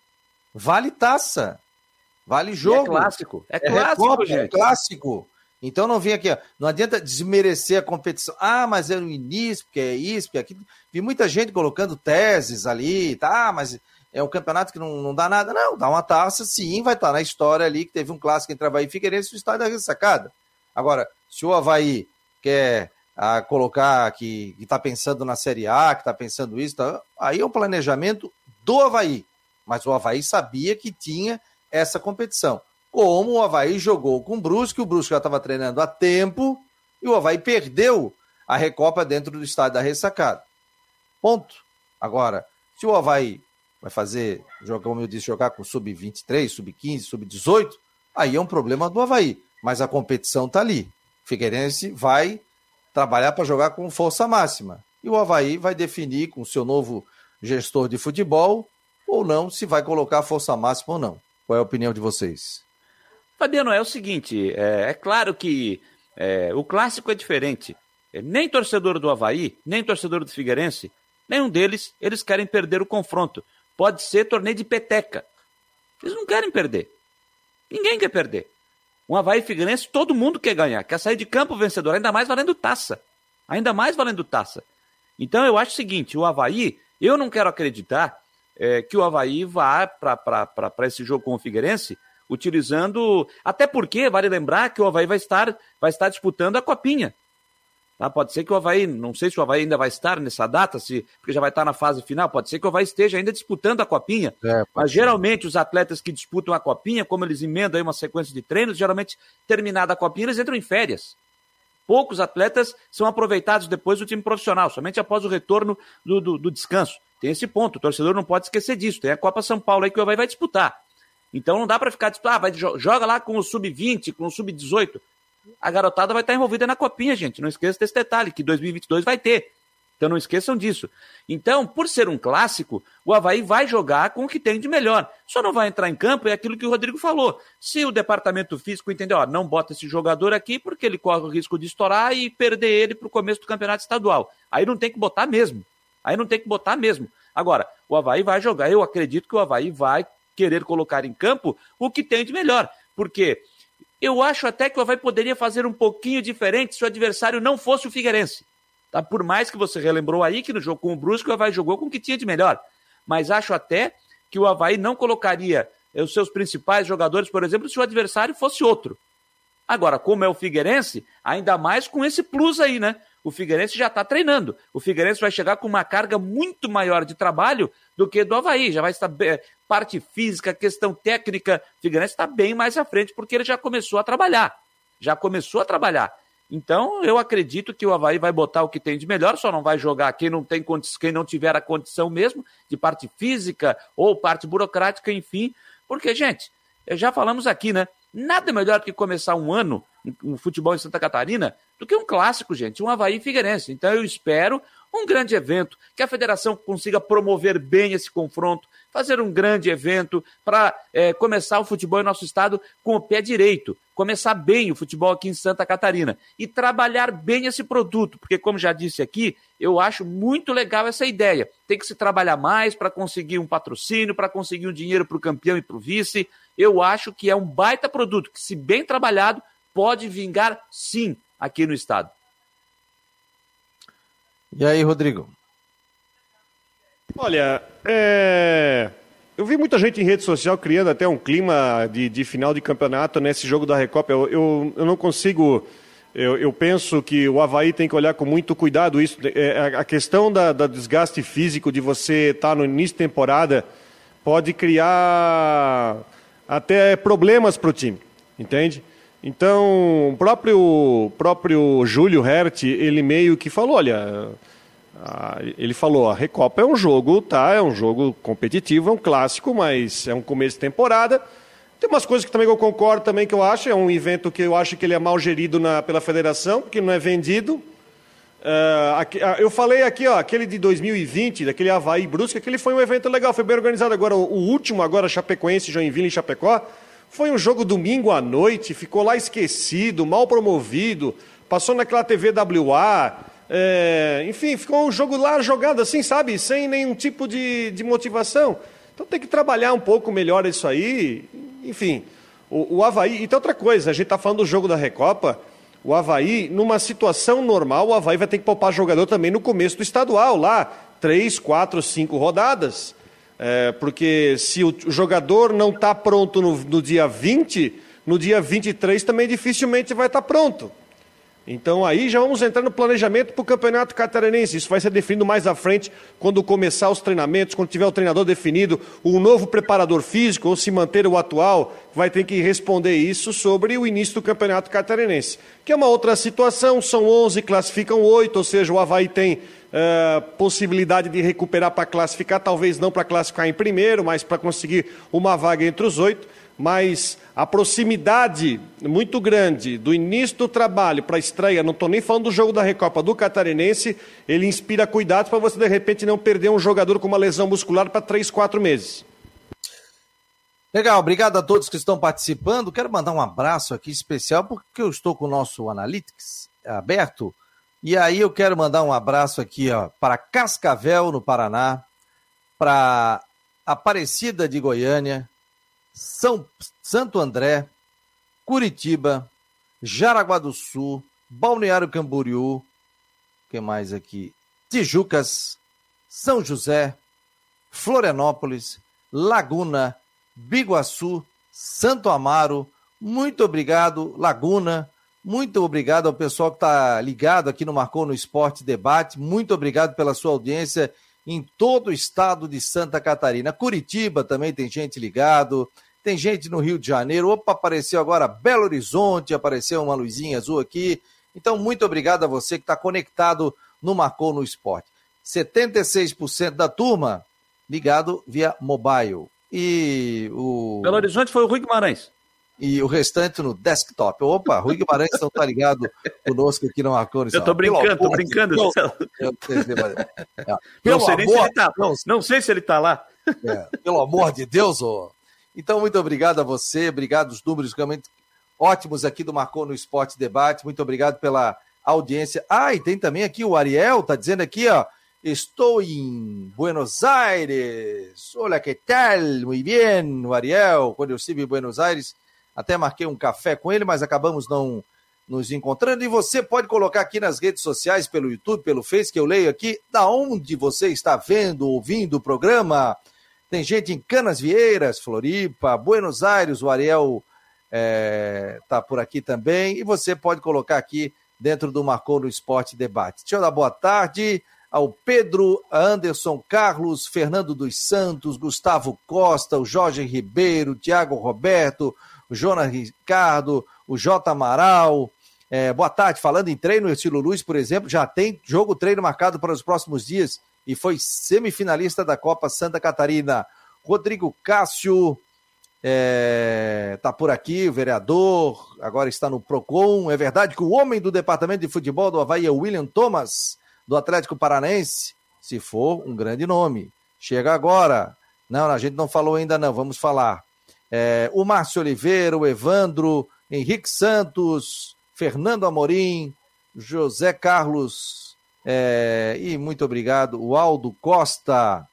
Vale taça. Vale jogo. E é clássico. É, é clássico, Recopa, gente. É clássico. Então não vem aqui, ó. não adianta desmerecer a competição. Ah, mas é no início, porque é isso, porque é aquilo. Vi muita gente colocando teses ali, tá? Mas é um campeonato que não, não dá nada. Não, dá uma taça, sim, vai estar na história ali que teve um clássico entre Havaí e Figueirense no estádio da ressacada. Agora, se o Havaí quer ah, colocar que está pensando na Série A, que está pensando isso, tá, aí é o planejamento do Havaí. Mas o Havaí sabia que tinha essa competição como o Havaí jogou com o Brusque, o Brusque já estava treinando há tempo e o Havaí perdeu a Recopa dentro do estádio da ressacada. Ponto. Agora, se o Havaí vai fazer, como eu disse, jogar com sub-23, sub-15, sub-18, aí é um problema do Havaí. Mas a competição está ali. Figueirense vai trabalhar para jogar com força máxima. E o Havaí vai definir com o seu novo gestor de futebol ou não se vai colocar força máxima ou não. Qual é a opinião de vocês? Fabiano, é o seguinte: é, é claro que é, o clássico é diferente. É, nem torcedor do Havaí, nem torcedor do Figueirense, nenhum deles, eles querem perder o confronto. Pode ser torneio de peteca. Eles não querem perder. Ninguém quer perder. Um Havaí Figueirense, todo mundo quer ganhar, quer sair de campo vencedor, ainda mais valendo taça. Ainda mais valendo taça. Então eu acho o seguinte: o Havaí, eu não quero acreditar é, que o Havaí vá para esse jogo com o Figueirense utilizando. Até porque, vale lembrar que o Havaí vai estar, vai estar disputando a Copinha. Tá? Pode ser que o Havaí, não sei se o Havaí ainda vai estar nessa data, se, porque já vai estar na fase final, pode ser que o Havaí esteja ainda disputando a Copinha. É, mas ser. geralmente os atletas que disputam a Copinha, como eles emendam aí uma sequência de treinos, geralmente terminada a Copinha, eles entram em férias. Poucos atletas são aproveitados depois do time profissional, somente após o retorno do, do, do descanso. Tem esse ponto, o torcedor não pode esquecer disso. Tem a Copa São Paulo aí que o Havaí vai disputar. Então não dá para ficar tipo, ah, vai, joga lá com o sub-20, com o sub-18. A garotada vai estar envolvida na copinha, gente. Não esqueça desse detalhe, que 2022 vai ter. Então não esqueçam disso. Então, por ser um clássico, o Havaí vai jogar com o que tem de melhor. Só não vai entrar em campo, é aquilo que o Rodrigo falou. Se o departamento físico entender, ó, não bota esse jogador aqui porque ele corre o risco de estourar e perder ele para o começo do campeonato estadual. Aí não tem que botar mesmo. Aí não tem que botar mesmo. Agora, o Havaí vai jogar. Eu acredito que o Havaí vai querer colocar em campo o que tem de melhor. Porque eu acho até que o Havaí poderia fazer um pouquinho diferente se o adversário não fosse o Figueirense. Tá? Por mais que você relembrou aí que no jogo com o Brusque o Havaí jogou com o que tinha de melhor. Mas acho até que o Havaí não colocaria os seus principais jogadores, por exemplo, se o adversário fosse outro. Agora, como é o Figueirense, ainda mais com esse plus aí, né? O Figueirense já está treinando. O Figueirense vai chegar com uma carga muito maior de trabalho do que do Havaí. Já vai estar parte física, questão técnica. O Figueirense está bem mais à frente porque ele já começou a trabalhar. Já começou a trabalhar. Então, eu acredito que o Havaí vai botar o que tem de melhor, só não vai jogar quem não tem quem não tiver a condição mesmo, de parte física ou parte burocrática, enfim. Porque, gente, já falamos aqui, né? Nada melhor que começar um ano um futebol em Santa Catarina do que um clássico, gente, um Havaí Figueirense. Então eu espero um grande evento, que a federação consiga promover bem esse confronto, fazer um grande evento para é, começar o futebol em nosso estado com o pé direito, começar bem o futebol aqui em Santa Catarina e trabalhar bem esse produto, porque como já disse aqui, eu acho muito legal essa ideia. Tem que se trabalhar mais para conseguir um patrocínio, para conseguir um dinheiro para o campeão e para o vice. Eu acho que é um baita produto que, se bem trabalhado, pode vingar sim aqui no estado. E aí, Rodrigo? Olha, é... eu vi muita gente em rede social criando até um clima de, de final de campeonato nesse jogo da Recopa. Eu, eu, eu não consigo. Eu, eu, penso que o Havaí tem que olhar com muito cuidado isso. É, a questão da, da desgaste físico de você estar no início de temporada pode criar até problemas para o time, entende? Então, o próprio, próprio Júlio Hert, ele meio que falou, olha, ele falou, a Recopa é um jogo, tá, é um jogo competitivo, é um clássico, mas é um começo de temporada. Tem umas coisas que também eu concordo também que eu acho, é um evento que eu acho que ele é mal gerido na, pela federação, porque não é vendido. Uh, aqui, uh, eu falei aqui, ó, aquele de 2020, daquele Havaí Brusque, aquele foi um evento legal, foi bem organizado. Agora, o, o último, agora, Chapecoense, Joinville e Chapecó, foi um jogo domingo à noite, ficou lá esquecido, mal promovido, passou naquela TV WA, é, enfim, ficou um jogo lá jogado assim, sabe, sem nenhum tipo de, de motivação. Então tem que trabalhar um pouco melhor isso aí. Enfim, O, o Havaí, então outra coisa, a gente está falando do jogo da Recopa, o Havaí, numa situação normal, o Havaí vai ter que poupar jogador também no começo do estadual, lá, três, quatro, cinco rodadas. É, porque se o jogador não está pronto no, no dia 20, no dia 23 também dificilmente vai estar tá pronto. Então aí já vamos entrar no planejamento para o Campeonato Catarinense. Isso vai ser definido mais à frente, quando começar os treinamentos, quando tiver o treinador definido, o novo preparador físico, ou se manter o atual, vai ter que responder isso sobre o início do Campeonato Catarinense. Que é uma outra situação, são 11, classificam 8, ou seja, o Havaí tem uh, possibilidade de recuperar para classificar, talvez não para classificar em primeiro, mas para conseguir uma vaga entre os oito mas a proximidade muito grande do início do trabalho para a estreia, não estou nem falando do jogo da Recopa do Catarinense, ele inspira cuidados para você de repente não perder um jogador com uma lesão muscular para três, quatro meses. Legal, obrigado a todos que estão participando. Quero mandar um abraço aqui especial porque eu estou com o nosso Analytics aberto. E aí eu quero mandar um abraço aqui para Cascavel, no Paraná, para Aparecida de Goiânia, são Santo André, Curitiba, Jaraguá do Sul, Balneário Camboriú, que mais aqui? Tijucas, São José, Florianópolis, Laguna, Biguaçu, Santo Amaro. Muito obrigado, Laguna. Muito obrigado ao pessoal que está ligado aqui no Marcou no Esporte Debate. Muito obrigado pela sua audiência em todo o estado de Santa Catarina. Curitiba também tem gente ligado, tem gente no Rio de Janeiro. Opa, apareceu agora Belo Horizonte, apareceu uma luzinha azul aqui. Então, muito obrigado a você que está conectado no Marcou no Esporte. 76% da turma ligado via mobile. E o. Belo Horizonte foi o Rui Guimarães. E o restante no desktop. Opa, Rui Guimarães não está ligado conosco aqui no Esporte. Eu estou brincando, estou brincando. Deus. não sei nem se ele está. Não, não sei se ele está lá. É, pelo amor de Deus, ô. Então, muito obrigado a você, obrigado os números realmente ótimos aqui do Marcou no Esporte Debate. Muito obrigado pela audiência. Ah, e tem também aqui o Ariel, tá dizendo aqui, ó. Estou em Buenos Aires. Olha que tal? Muito bem, o Ariel. Quando eu estive em Buenos Aires, até marquei um café com ele, mas acabamos não nos encontrando. E você pode colocar aqui nas redes sociais, pelo YouTube, pelo Face, que eu leio aqui, da onde você está vendo, ouvindo o programa. Tem gente em Canas Vieiras, Floripa, Buenos Aires, o Ariel é, tá por aqui também. E você pode colocar aqui dentro do Marcou no Esporte Debate. Deixa eu dar boa tarde ao Pedro Anderson Carlos, Fernando dos Santos, Gustavo Costa, o Jorge Ribeiro, Tiago Roberto, o Jonas Ricardo, o J. Amaral. É, boa tarde, falando em treino, o Estilo Luz, por exemplo, já tem jogo treino marcado para os próximos dias e foi semifinalista da Copa Santa Catarina. Rodrigo Cássio está é, tá por aqui, o vereador, agora está no PROCON. É verdade que o homem do departamento de futebol do Havaí é William Thomas, do Atlético Paranaense? Se for, um grande nome. Chega agora. Não, a gente não falou ainda não, vamos falar. É, o Márcio Oliveira, o Evandro, Henrique Santos, Fernando Amorim, José Carlos é, e muito obrigado, o Aldo Costa.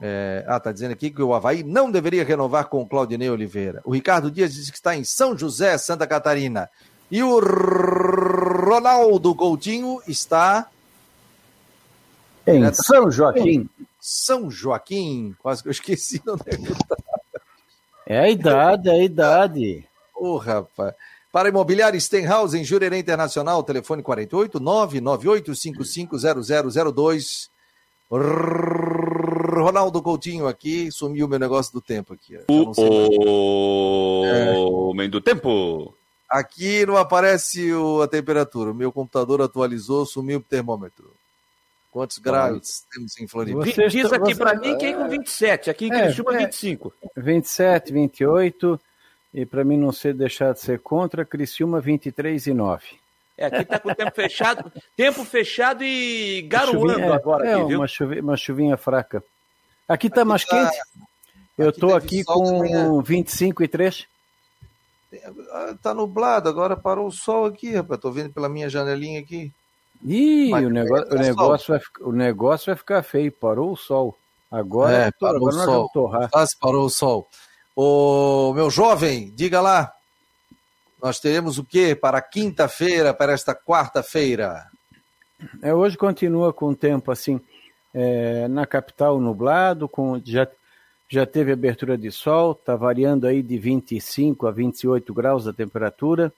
É, ah, tá dizendo aqui que o Havaí não deveria renovar com o Claudinei Oliveira. O Ricardo Dias disse que está em São José, Santa Catarina. E o Ronaldo Coutinho está. Em é, São Joaquim. São Joaquim, quase que eu esqueci onde é que tá. É a idade, é a idade. Ô, oh, rapaz. Para Imobiliária Stenhouse, em Jurerê Internacional, telefone 48 998550002. Ronaldo Coutinho aqui, sumiu o meu negócio do tempo aqui. O é. homem do tempo. Aqui não aparece o, a temperatura. O meu computador atualizou, sumiu o termômetro. Quantos graus temos em Floripa? Você diz aqui para mim que é com 27, aqui em é, Criciúma é, 25. 27, 28. E para mim não ser deixar de ser contra, Criciúma 23 e 9. É, aqui tá com o tempo fechado, tempo fechado e garoando é, agora é, aqui, viu? Uma chuvinha, uma chuvinha fraca. Aqui tá aqui mais tá, quente. Eu aqui tô aqui com 25 e 3. Tá nublado, agora parou o sol aqui, rapaz. Tô vendo pela minha janelinha aqui. Ih, o, negócio, o, negócio vai, o negócio vai ficar feio. Parou o sol. Agora, é, parou agora o sol. torrar. Ah, parou o sol. Ô, meu jovem, diga lá. Nós teremos o que para quinta-feira, para esta quarta-feira? É, hoje continua com o tempo assim, é, na capital nublado, com já, já teve abertura de sol, está variando aí de 25 a 28 graus a temperatura.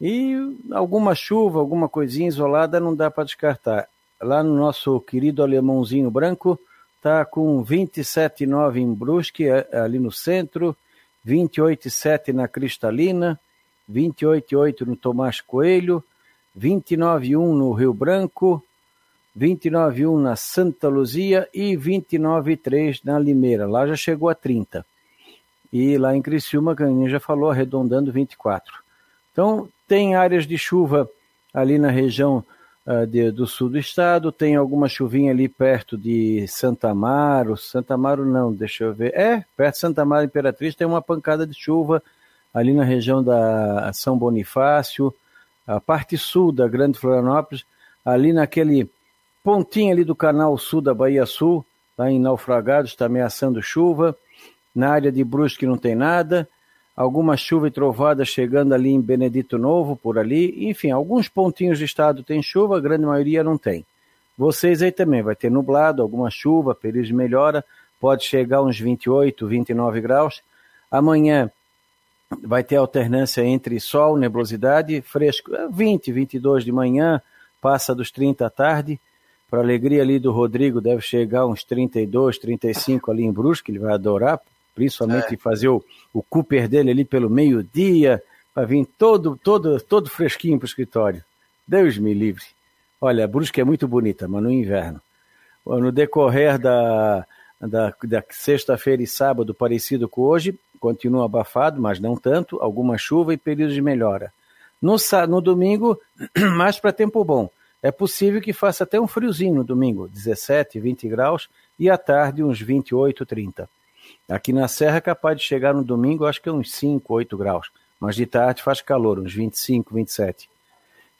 E alguma chuva, alguma coisinha isolada não dá para descartar. Lá no nosso querido alemãozinho branco, está com 27,9 em Brusque, é, ali no centro, 28,7 na Cristalina, 28,8 no Tomás Coelho, 29,1 no Rio Branco, 29,1 na Santa Luzia e 29,3 na Limeira. Lá já chegou a 30. E lá em Criciúma, que a já falou, arredondando 24. Então, tem áreas de chuva ali na região uh, de, do sul do estado, tem alguma chuvinha ali perto de Santa Amaro, Santa Amaro não, deixa eu ver, é, perto de Santa Amaro Imperatriz tem uma pancada de chuva ali na região da São Bonifácio, a parte sul da Grande Florianópolis, ali naquele pontinho ali do canal sul da Bahia Sul, lá em Naufragados, está ameaçando chuva, na área de Brusque não tem nada, alguma chuva e trovada chegando ali em Benedito Novo, por ali. Enfim, alguns pontinhos de estado tem chuva, a grande maioria não tem. Vocês aí também vai ter nublado, alguma chuva, período de melhora, pode chegar uns 28, 29 graus. Amanhã vai ter alternância entre sol, nebulosidade, fresco, 20, é 22 de manhã, passa dos 30 à tarde. Para alegria ali do Rodrigo, deve chegar uns 32, 35 ali em Brusque, ele vai adorar, principalmente é. fazer o, o Cooper dele ali pelo meio-dia, para vir todo, todo, todo fresquinho para o escritório. Deus me livre. Olha, Brusque é muito bonita, mas no inverno. No decorrer da, da, da sexta-feira e sábado, parecido com hoje, continua abafado, mas não tanto, alguma chuva e períodos de melhora. No, no domingo, mais para tempo bom. É possível que faça até um friozinho no domingo, 17, 20 graus, e à tarde uns 28, 30. Aqui na Serra é capaz de chegar no domingo, acho que é uns 5, 8 graus. Mas de tarde faz calor, uns 25, 27.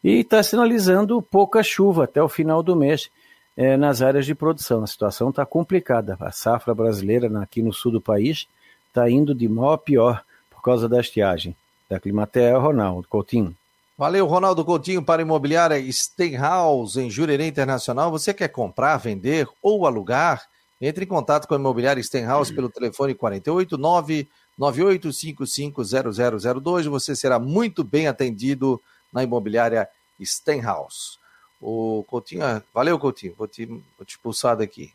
E está sinalizando pouca chuva até o final do mês é, nas áreas de produção. A situação está complicada. A safra brasileira aqui no sul do país está indo de mal a pior por causa da estiagem. Da Climatea, Ronaldo Coutinho. Valeu, Ronaldo Coutinho, para imobiliária Stenhouse, em Jurerê Internacional. Você quer comprar, vender ou alugar? Entre em contato com a imobiliária Stenhouse pelo telefone 489 98550002. Você será muito bem atendido na imobiliária Stenhouse. O Coutinho, ah, valeu Coutinho, vou te, vou te expulsar daqui.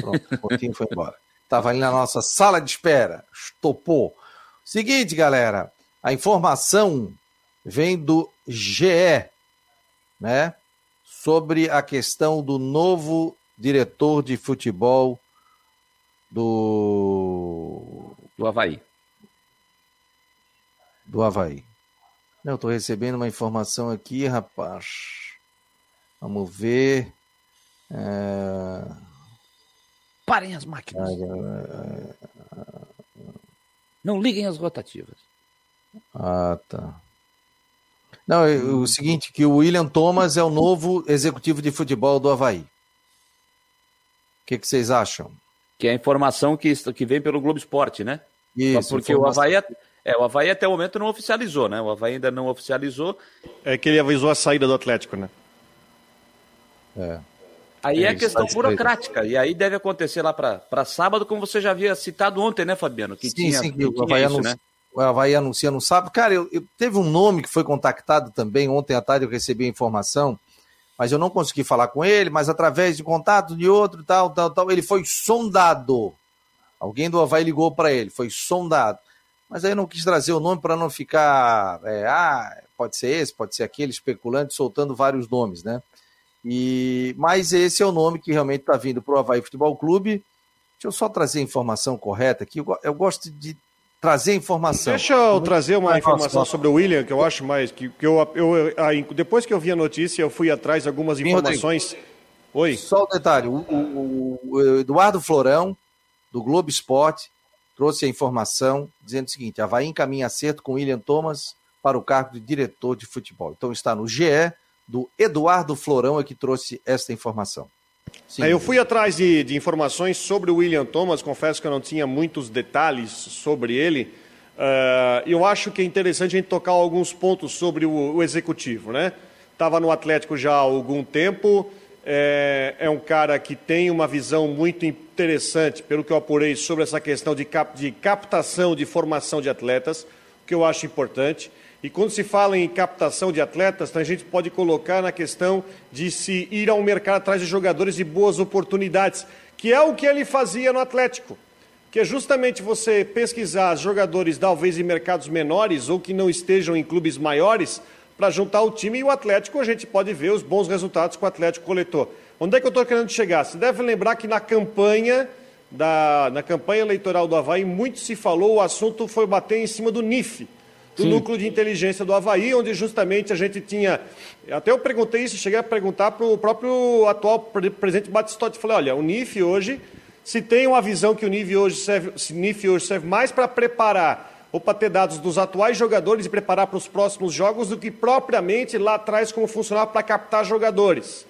Pronto, o Coutinho foi embora. Estava ali na nossa sala de espera, estopou. Seguinte, galera, a informação vem do GE, né? Sobre a questão do novo diretor de futebol do. Do Havaí. Do Havaí. Eu estou recebendo uma informação aqui, rapaz. Vamos ver. É... Parem as máquinas. Não liguem as rotativas. Ah, tá. Não, é o seguinte, que o William Thomas é o novo executivo de futebol do Havaí. O que, que vocês acham? que é a informação que, que vem pelo Globo Esporte, né? Isso, porque informação... o Havaí, é, o Havaí até o momento não oficializou, né? O Havaí ainda não oficializou. É que ele avisou a saída do Atlético, né? É. Aí é, é questão burocrática, e aí deve acontecer lá para sábado, como você já havia citado ontem, né, Fabiano? Que sim, tinha, sim, que o Havaí, isso, né? O Havaí anuncia no sábado. Cara, eu, eu, teve um nome que foi contactado também, ontem à tarde eu recebi a informação, mas eu não consegui falar com ele, mas através de contato de outro, tal, tal, tal, ele foi sondado. Alguém do Havaí ligou para ele, foi sondado. Mas aí eu não quis trazer o nome para não ficar, é, ah, pode ser esse, pode ser aquele, especulante, soltando vários nomes, né? E, mas esse é o nome que realmente está vindo para o Havaí Futebol Clube. Deixa eu só trazer a informação correta aqui. Eu, eu gosto de trazer informação. Deixa eu trazer uma informação sobre o William, que eu acho mais. Que, que eu, eu, depois que eu vi a notícia, eu fui atrás de algumas informações. Oi. Só um detalhe: o, o, o, Eduardo Florão, do Globo Esporte, trouxe a informação dizendo o seguinte: Havaí encaminha acerto com William Thomas para o cargo de diretor de futebol. Então está no GE do Eduardo Florão é que trouxe esta informação. Sim. Eu fui atrás de, de, informações sobre o William Thomas, confesso que eu não tinha muitos detalhes sobre ele. Uh, eu acho que é interessante a gente tocar alguns pontos sobre o, o executivo. Né? Estava no Atlético já há algum tempo, é, é, um cara que tem uma visão muito interessante, pelo que eu apurei, sobre essa questão de, cap, de captação, de formação de atletas, que eu acho importante. E quando se fala em captação de atletas, a gente pode colocar na questão de se ir ao mercado atrás de jogadores de boas oportunidades, que é o que ele fazia no Atlético. Que é justamente você pesquisar jogadores, talvez em mercados menores ou que não estejam em clubes maiores, para juntar o time e o Atlético a gente pode ver os bons resultados que o Atlético coletou. Onde é que eu estou querendo chegar? Você deve lembrar que na campanha da, na campanha eleitoral do Havaí, muito se falou, o assunto foi bater em cima do NIF, do Sim. núcleo de inteligência do Havaí, onde justamente a gente tinha. Até eu perguntei isso, cheguei a perguntar para o próprio atual presidente Batistotti. Falei: olha, o NIF hoje, se tem uma visão que o NIF hoje serve, NIF hoje serve mais para preparar ou para ter dados dos atuais jogadores e preparar para os próximos jogos do que propriamente lá atrás como funcionava para captar jogadores.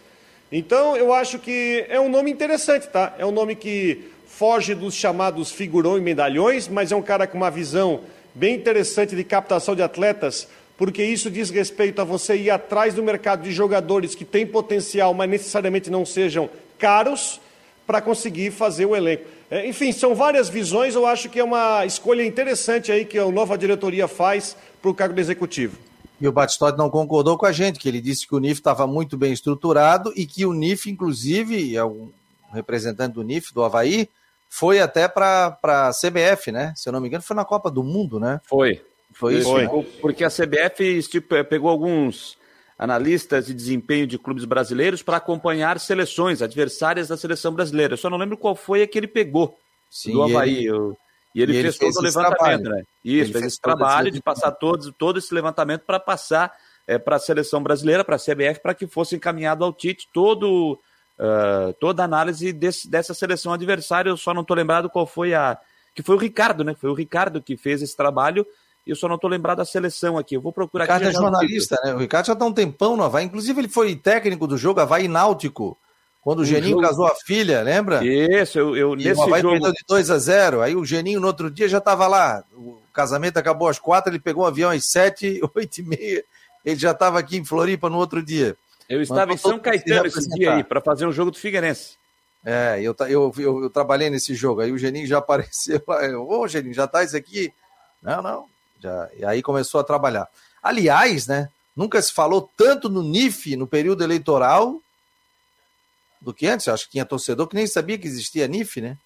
Então, eu acho que é um nome interessante, tá? É um nome que foge dos chamados figurão e medalhões, mas é um cara com uma visão bem interessante de captação de atletas, porque isso diz respeito a você ir atrás do mercado de jogadores que têm potencial, mas necessariamente não sejam caros, para conseguir fazer o elenco. É, enfim, são várias visões, eu acho que é uma escolha interessante aí que a nova diretoria faz para o cargo do executivo. E o Batistotti não concordou com a gente, que ele disse que o NIF estava muito bem estruturado e que o NIF, inclusive, é um representante do NIF, do Havaí, foi até para a CBF, né? Se eu não me engano, foi na Copa do Mundo, né? Foi. Foi isso? Foi. Né? Porque a CBF tipo, pegou alguns analistas de desempenho de clubes brasileiros para acompanhar seleções adversárias da seleção brasileira. Eu só não lembro qual foi a que ele pegou Sim, do Havaí. E ele, e ele, e fez, fez todo o levantamento, né? Isso, ele fez, esse trabalho de passar todo, todo esse levantamento para passar é, para a seleção brasileira, para a CBF, para que fosse encaminhado ao Tite todo uh, toda a análise desse, dessa seleção adversária. Eu só não estou lembrado qual foi a. Que foi o Ricardo, né? Foi o Ricardo que fez esse trabalho. E eu só não estou lembrado da seleção aqui. Eu vou procurar o Ricardo aqui. é jornalista, né? O Ricardo já está um tempão no Havaí. Inclusive, ele foi técnico do jogo Havaí Náutico. Quando o, o Geninho jogo... casou a filha, lembra? Isso, eu, eu e nesse o Havaí jogo... perdeu de 2 a 0 Aí o Geninho no outro dia já estava lá. O casamento acabou às quatro, ele pegou um avião às sete, oito e meia. Ele já estava aqui em Floripa no outro dia. Eu estava em São Caetano esse dia aí, para fazer um jogo do Figueirense. É, eu, eu, eu, eu, trabalhei nesse jogo. Aí o Geninho já apareceu lá. Ô, Geninho, já tá isso aqui? Não, não. Já, e aí começou a trabalhar. Aliás, né? Nunca se falou tanto no NIF no período eleitoral do que antes. Eu acho que tinha torcedor que nem sabia que existia NIF, né?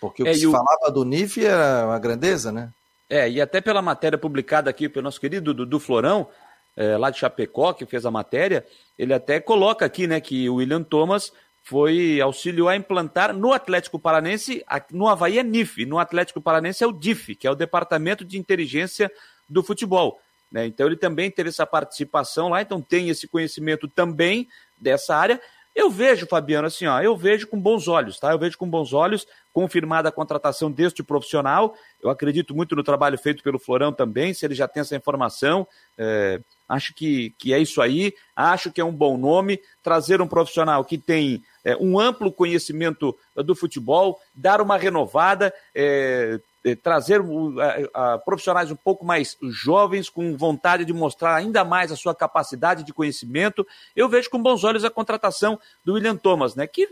Porque o é, que se o... falava do NIF era uma grandeza, né? É, e até pela matéria publicada aqui pelo nosso querido Dudu Florão, é, lá de Chapecó, que fez a matéria, ele até coloca aqui né, que o William Thomas foi auxiliou a implantar no Atlético Paranense, no Havaí é NIF, no Atlético Paranense é o DIF, que é o Departamento de Inteligência do Futebol. Né? Então ele também teve essa participação lá, então tem esse conhecimento também dessa área. Eu vejo, Fabiano, assim, ó, eu vejo com bons olhos, tá? Eu vejo com bons olhos, confirmada a contratação deste profissional. Eu acredito muito no trabalho feito pelo Florão também, se ele já tem essa informação. É, Acho que, que é isso aí, acho que é um bom nome. Trazer um profissional que tem é, um amplo conhecimento do futebol, dar uma renovada, é, é, trazer a, profissionais um pouco mais jovens, com vontade de mostrar ainda mais a sua capacidade de conhecimento. Eu vejo com bons olhos a contratação do William Thomas, né? Que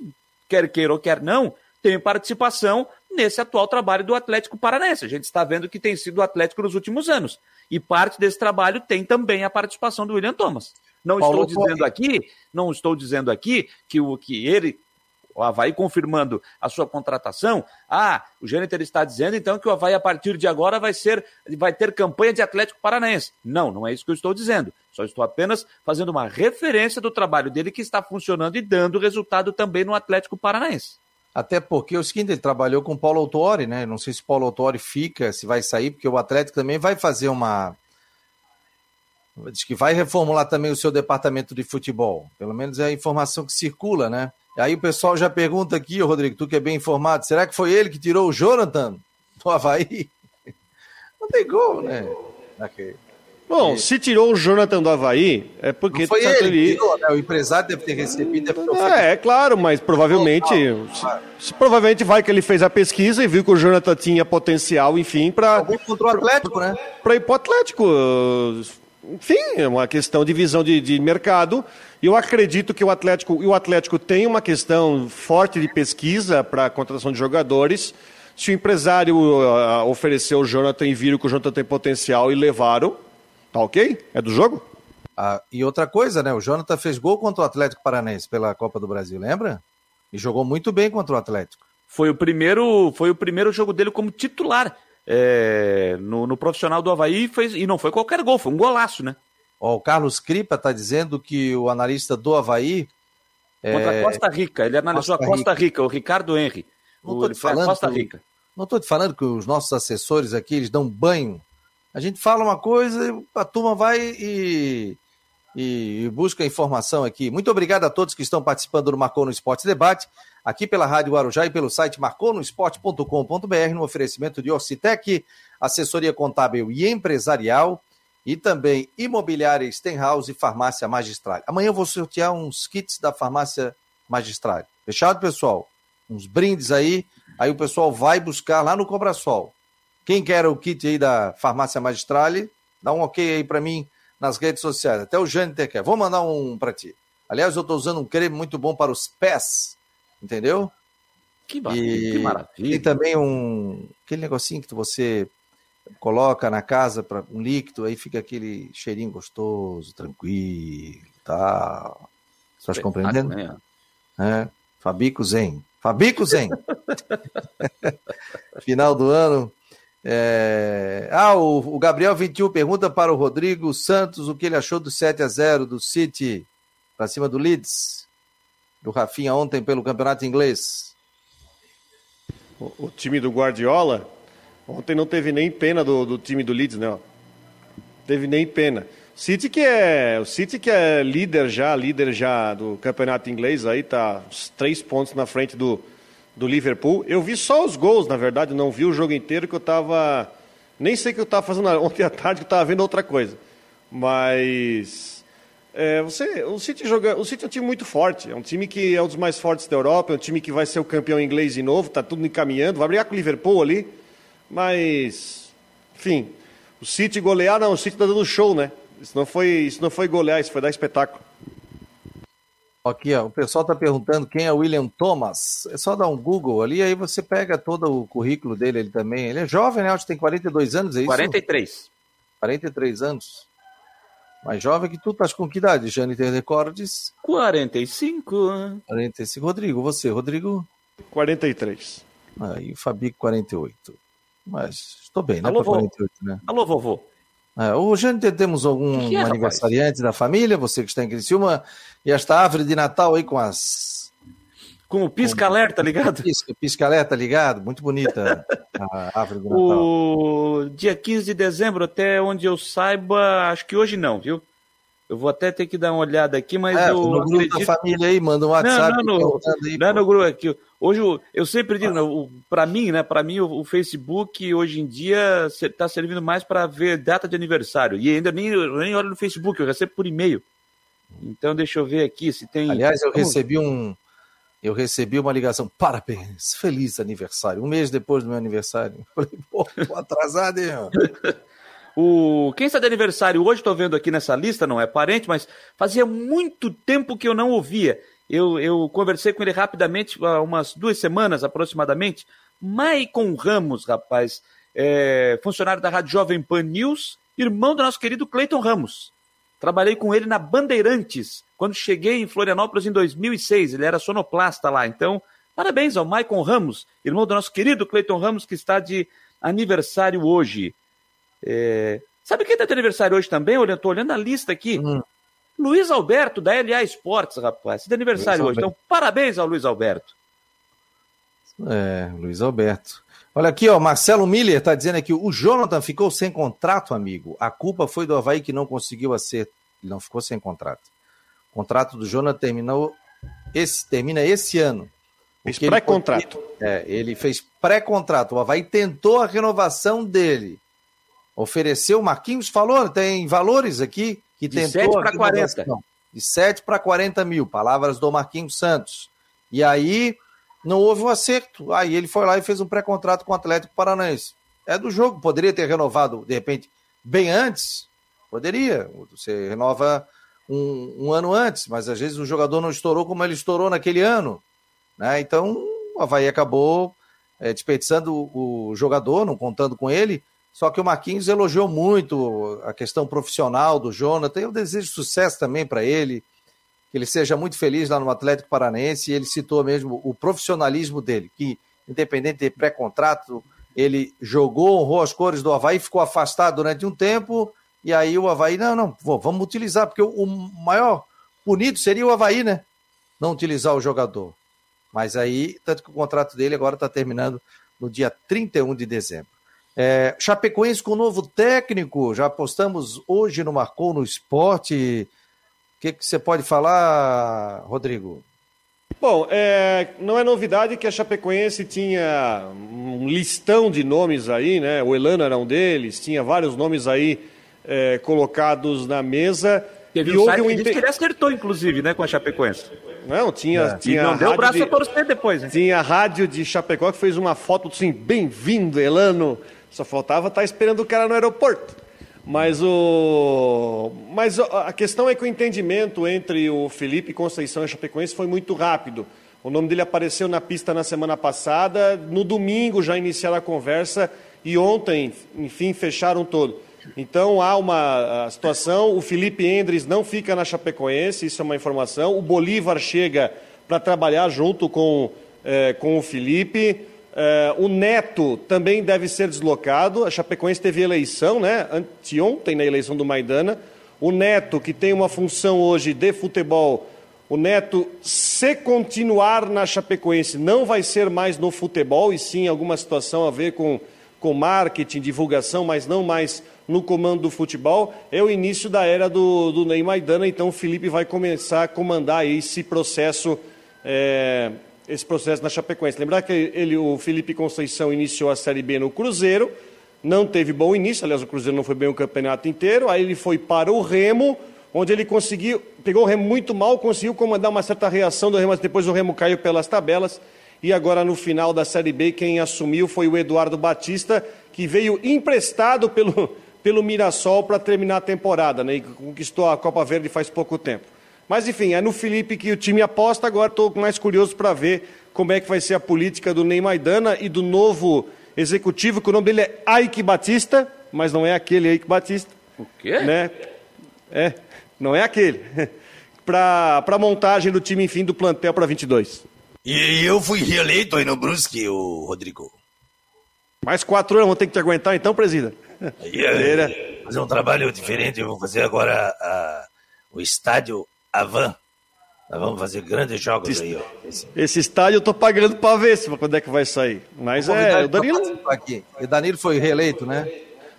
quer queira ou quer não, tem participação nesse atual trabalho do Atlético Paranaense. A gente está vendo que tem sido o Atlético nos últimos anos. E parte desse trabalho tem também a participação do William Thomas. Não Paulo estou dizendo aqui, não estou dizendo aqui que o que ele o Havaí confirmando a sua contratação. Ah, o Jâniter está dizendo então que o Havaí a partir de agora vai ser vai ter campanha de Atlético Paranaense. Não, não é isso que eu estou dizendo. Só estou apenas fazendo uma referência do trabalho dele que está funcionando e dando resultado também no Atlético Paranaense. Até porque o seguinte, ele trabalhou com o Paulo Autori, né? Não sei se o Paulo Autori fica, se vai sair, porque o Atlético também vai fazer uma. Diz que vai reformular também o seu departamento de futebol. Pelo menos é a informação que circula, né? Aí o pessoal já pergunta aqui, Rodrigo, tu que é bem informado, será que foi ele que tirou o Jonathan do Havaí? Não tem como, né? Okay. Bom, se tirou o Jonathan do Havaí, é porque... Não foi ele, ele... Tirou, né? O empresário deve ter recebido... Deve ter é, é, claro, mas provavelmente... Se, provavelmente vai que ele fez a pesquisa e viu que o Jonathan tinha potencial, enfim, para... Contra o Atlético, né? Para ir pro Atlético. Enfim, é uma questão de visão de, de mercado. E eu acredito que o Atlético, o Atlético tem uma questão forte de pesquisa para a contratação de jogadores. Se o empresário uh, ofereceu o Jonathan e viram que o Jonathan tem potencial e levaram, tá ok? É do jogo? Ah, e outra coisa, né? O Jonathan fez gol contra o Atlético Paranense pela Copa do Brasil, lembra? E jogou muito bem contra o Atlético. Foi o primeiro, foi o primeiro jogo dele como titular é, no, no, profissional do Havaí fez, e não foi qualquer gol, foi um golaço, né? Ó, o Carlos Cripa está dizendo que o analista do Havaí. Contra é... Costa Rica, ele analisou Costa a Costa Rica, Rica o Ricardo Henry. Não estou te falando Costa Rica. Não estou te falando que os nossos assessores aqui eles dão banho. A gente fala uma coisa, a turma vai e, e, busca informação aqui. Muito obrigado a todos que estão participando do Marcou no Esporte Debate, aqui pela Rádio Guarujá e pelo site marconosport.com.br, no oferecimento de Orcitec, assessoria contábil e empresarial, e também imobiliária Stenhouse e farmácia magistral. Amanhã eu vou sortear uns kits da farmácia magistral. Fechado, pessoal? Uns brindes aí Aí o pessoal vai buscar lá no Cobrasol. Quem quer o kit aí da Farmácia Magistrale, dá um ok aí para mim nas redes sociais. Até o Jâniter quer. Vou mandar um para ti. Aliás, eu estou usando um creme muito bom para os pés, entendeu? Que, e... que maravilha. Tem também um aquele negocinho que você coloca na casa para um líquido, aí fica aquele cheirinho gostoso, tranquilo, tá? Estás compreendendo? Né? É. Fabico Zen. Fabico Zen. Final do ano. É... Ah, o, o, Gabriel 21 pergunta para o Rodrigo Santos o que ele achou do 7 a 0 do City para cima do Leeds, do Rafinha ontem pelo campeonato inglês. O, o, time do Guardiola ontem não teve nem pena do, do time do Leeds, não. Teve nem pena. City que é, o City que é líder já, líder já do campeonato inglês, aí tá uns três pontos na frente do, do Liverpool. Eu vi só os gols, na verdade, não vi o jogo inteiro que eu tava, nem sei o que eu tava fazendo ontem à tarde, que eu tava vendo outra coisa. Mas é, você, o City joga, o City é um time muito forte, é um time que é um dos mais fortes da Europa, é um time que vai ser o campeão inglês de novo, tá tudo encaminhando, vai brigar com o Liverpool ali, mas enfim, o City golear, não, o City tá dando show, né? Isso não foi, isso não foi golear, isso foi dar espetáculo. Aqui, ó, o pessoal está perguntando quem é William Thomas. É só dar um Google ali, aí você pega todo o currículo dele ele também. Ele é jovem, né? Acho que tem 42 anos, é isso? 43. 43 anos. Mais jovem que tu, estás com que idade, Jane tem recordes? 45. 45. Rodrigo, você, Rodrigo? 43. Aí, ah, o Fabi, 48. Mas estou bem, né? Alô, 48, né? Alô, vovô. É, hoje temos algum que é, aniversariante rapaz? da família, você que está em Criciúma, e esta árvore de Natal aí com as. Com o pisca-alerta ligado? Pisca, pisca-alerta ligado, muito bonita a árvore de Natal. O dia 15 de dezembro, até onde eu saiba, acho que hoje não, viu? Eu vou até ter que dar uma olhada aqui, mas é, eu no grupo acredito... da família aí, manda um WhatsApp. Não, não, no, aí, não é no grupo aqui. Hoje, eu sempre digo, ah. para mim, né? Para mim, o, o, Facebook hoje em dia está servindo mais para ver data de aniversário. E ainda nem, nem olho no Facebook, eu recebo por e-mail. Então, deixa eu ver aqui se tem. Aliás, eu recebi um. Eu recebi uma ligação. Parabéns, feliz aniversário. Um mês depois do meu aniversário. Falei, pô, tô atrasado, hein? O quem está de aniversário hoje, estou vendo aqui nessa lista, não é parente, mas fazia muito tempo que eu não ouvia. Eu, eu conversei com ele rapidamente, há umas duas semanas aproximadamente. Maicon Ramos, rapaz, é, funcionário da Rádio Jovem Pan News, irmão do nosso querido Cleiton Ramos. Trabalhei com ele na Bandeirantes, quando cheguei em Florianópolis em 2006. Ele era sonoplasta lá. Então, parabéns ao Maicon Ramos, irmão do nosso querido Cleiton Ramos, que está de aniversário hoje. É... Sabe quem está de aniversário hoje também? Eu estou olhando a lista aqui. Hum. Luiz Alberto, da LA Esportes, rapaz. De aniversário hoje. Então, parabéns ao Luiz Alberto. É, Luiz Alberto. Olha aqui, ó, Marcelo Miller está dizendo aqui, o Jonathan ficou sem contrato, amigo. A culpa foi do Havaí que não conseguiu acerto. Ele não ficou sem contrato. O contrato do Jonathan terminou esse, termina esse ano. Fez pré-contrato. É, ele fez pré-contrato. O Havaí tentou a renovação dele. Ofereceu, o Marquinhos falou, tem valores aqui que de tentou. 7 para 40. De 7 para 40 mil, palavras do Marquinhos Santos. E aí não houve um acerto. Aí ele foi lá e fez um pré-contrato com o Atlético Paranaense. É do jogo, poderia ter renovado, de repente, bem antes. Poderia. Você renova um, um ano antes, mas às vezes o jogador não estourou como ele estourou naquele ano. Né? Então o Havaí acabou é, desperdiçando o jogador, não contando com ele. Só que o Marquinhos elogiou muito a questão profissional do Jonathan. Eu desejo sucesso também para ele, que ele seja muito feliz lá no Atlético Paranaense. E ele citou mesmo o profissionalismo dele, que independente de pré-contrato, ele jogou, honrou as cores do Havaí, ficou afastado durante um tempo. E aí o Havaí, não, não, vamos utilizar, porque o maior punido seria o Havaí, né? Não utilizar o jogador. Mas aí, tanto que o contrato dele agora está terminando no dia 31 de dezembro. É, Chapecoense com novo técnico, já apostamos hoje no Marcou no Esporte. O que, que você pode falar, Rodrigo? Bom, é, não é novidade que a Chapecoense tinha um listão de nomes aí, né? O Elano era um deles, tinha vários nomes aí é, colocados na mesa. Teve e um houve um que, que ele acertou, inclusive, né, com a Chapecoense. Não, tinha. É. tinha e não deu o braço de, a torcer depois, né? Tinha a rádio de Chapecó que fez uma foto assim, bem-vindo, Elano. Só faltava estar tá esperando o cara no aeroporto. Mas, o... Mas a questão é que o entendimento entre o Felipe Conceição e a Chapecoense foi muito rápido. O nome dele apareceu na pista na semana passada, no domingo já iniciaram a conversa e ontem, enfim, fecharam todo. Então há uma situação, o Felipe Endres não fica na Chapecoense, isso é uma informação. O Bolívar chega para trabalhar junto com, é, com o Felipe. É, o Neto também deve ser deslocado. A Chapecoense teve eleição, né? Anteontem na eleição do Maidana. O Neto, que tem uma função hoje de futebol, o Neto, se continuar na Chapecoense, não vai ser mais no futebol, e sim alguma situação a ver com, com marketing, divulgação, mas não mais no comando do futebol, é o início da era do, do Ney Maidana, então o Felipe vai começar a comandar esse processo, é, esse processo na Chapecoense. Lembrar que ele, o Felipe Conceição iniciou a Série B no Cruzeiro, não teve bom início, aliás, o Cruzeiro não foi bem o campeonato inteiro, aí ele foi para o Remo, onde ele conseguiu, pegou o Remo muito mal, conseguiu comandar uma certa reação do Remo, mas depois o Remo caiu pelas tabelas, e agora no final da Série B quem assumiu foi o Eduardo Batista, que veio emprestado pelo, pelo Mirassol para terminar a temporada, né? E conquistou a Copa Verde faz pouco tempo. Mas enfim, é no Felipe que o time aposta. Agora estou mais curioso para ver como é que vai ser a política do Ney Maidana e do novo executivo, que o nome dele é Ike Batista, mas não é aquele Ike Batista. O quê? Né? É, não é aquele. para a montagem do time, enfim, do plantel para 22. E eu fui reeleito aí no Brusque, o Rodrigo. Mais quatro anos, vão ter que te aguentar então, presidente? Aí, fazer um trabalho diferente, eu vou fazer agora a, o estádio Avan. Nós vamos fazer grandes jogos esse, aí, ó. Esse... esse, estádio eu tô pagando para ver se quando é que vai sair. Mas é, o Danilo. Aqui. O Danilo foi reeleito, né?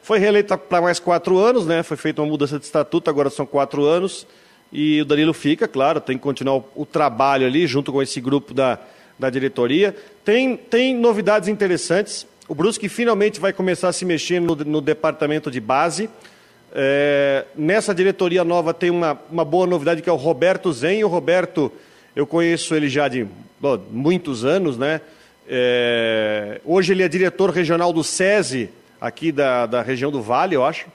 Foi reeleito para mais quatro anos, né? Foi feita uma mudança de estatuto, agora são quatro anos. E o Danilo fica, claro, tem que continuar o, o trabalho ali, junto com esse grupo da, da diretoria. Tem, tem novidades interessantes. O Brusque finalmente vai começar a se mexer no, no departamento de base. É, nessa diretoria nova tem uma, uma boa novidade que é o Roberto Zen. O Roberto, eu conheço ele já de bom, muitos anos, né? É, hoje ele é diretor regional do SESI, aqui da, da região do Vale, eu acho.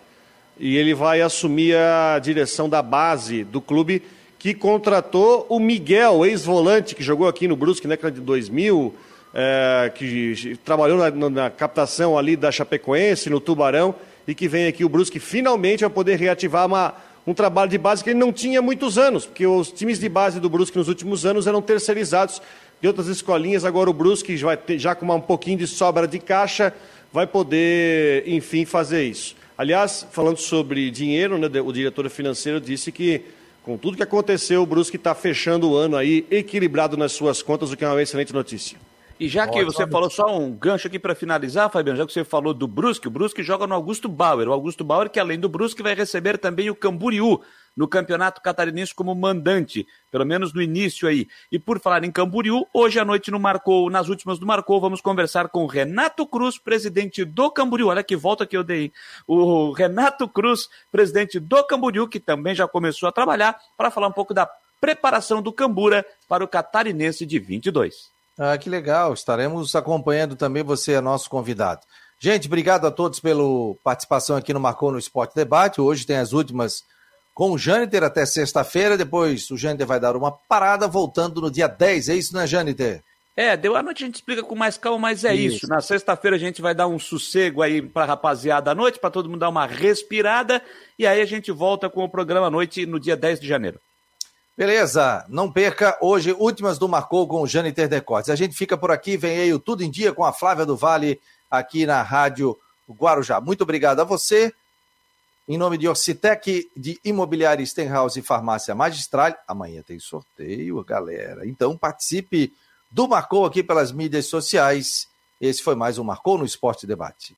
E ele vai assumir a direção da base do clube que contratou o Miguel, ex-volante, que jogou aqui no Brusque na década de 2000, é, que trabalhou na, na, captação ali da Chapecoense, no Tubarão, e que vem aqui o Brusque finalmente a poder reativar uma, um trabalho de base que ele não tinha muitos anos, porque os times de base do Brusque nos últimos anos eram terceirizados de outras escolinhas, agora o Brusque vai ter, já com um pouquinho de sobra de caixa, vai poder, enfim, fazer isso. Aliás, falando sobre dinheiro, né, o diretor financeiro disse que com tudo que aconteceu, o Brusque está fechando o ano aí equilibrado nas suas contas, o que é uma excelente notícia. E já que você falou só um gancho aqui para finalizar, Fabiano, já que você falou do Brusque, o Brusque joga no Augusto Bauer. O Augusto Bauer que além do Brusque vai receber também o Camboriú no Campeonato Catarinense como mandante, pelo menos no início aí. E por falar em Camboriú, hoje à noite no Marcou, nas últimas do Marcou, vamos conversar com o Renato Cruz, presidente do Camboriú. Olha que volta que eu dei. O Renato Cruz, presidente do Camboriú, que também já começou a trabalhar para falar um pouco da preparação do Cambura para o Catarinense de 22. Ah, que legal. Estaremos acompanhando também você, é nosso convidado. Gente, obrigado a todos pela participação aqui no Marcou no Esporte Debate. Hoje tem as últimas com o Jâniter até sexta-feira. Depois o Jâniter vai dar uma parada, voltando no dia 10. É isso, né, Jâniter? É, deu a noite a gente explica com mais calma, mas é isso. isso. Na sexta-feira a gente vai dar um sossego aí pra rapaziada à noite, para todo mundo dar uma respirada. E aí a gente volta com o programa à noite no dia 10 de janeiro. Beleza, não perca hoje, últimas do Marcou com o Jâniter Decotes. A gente fica por aqui, vem aí o Tudo em Dia com a Flávia do Vale, aqui na Rádio Guarujá. Muito obrigado a você. Em nome de Orcitec, de Imobiliária Stenhouse e Farmácia Magistral, amanhã tem sorteio, galera. Então participe do Marcou aqui pelas mídias sociais. Esse foi mais um Marcou no Esporte Debate.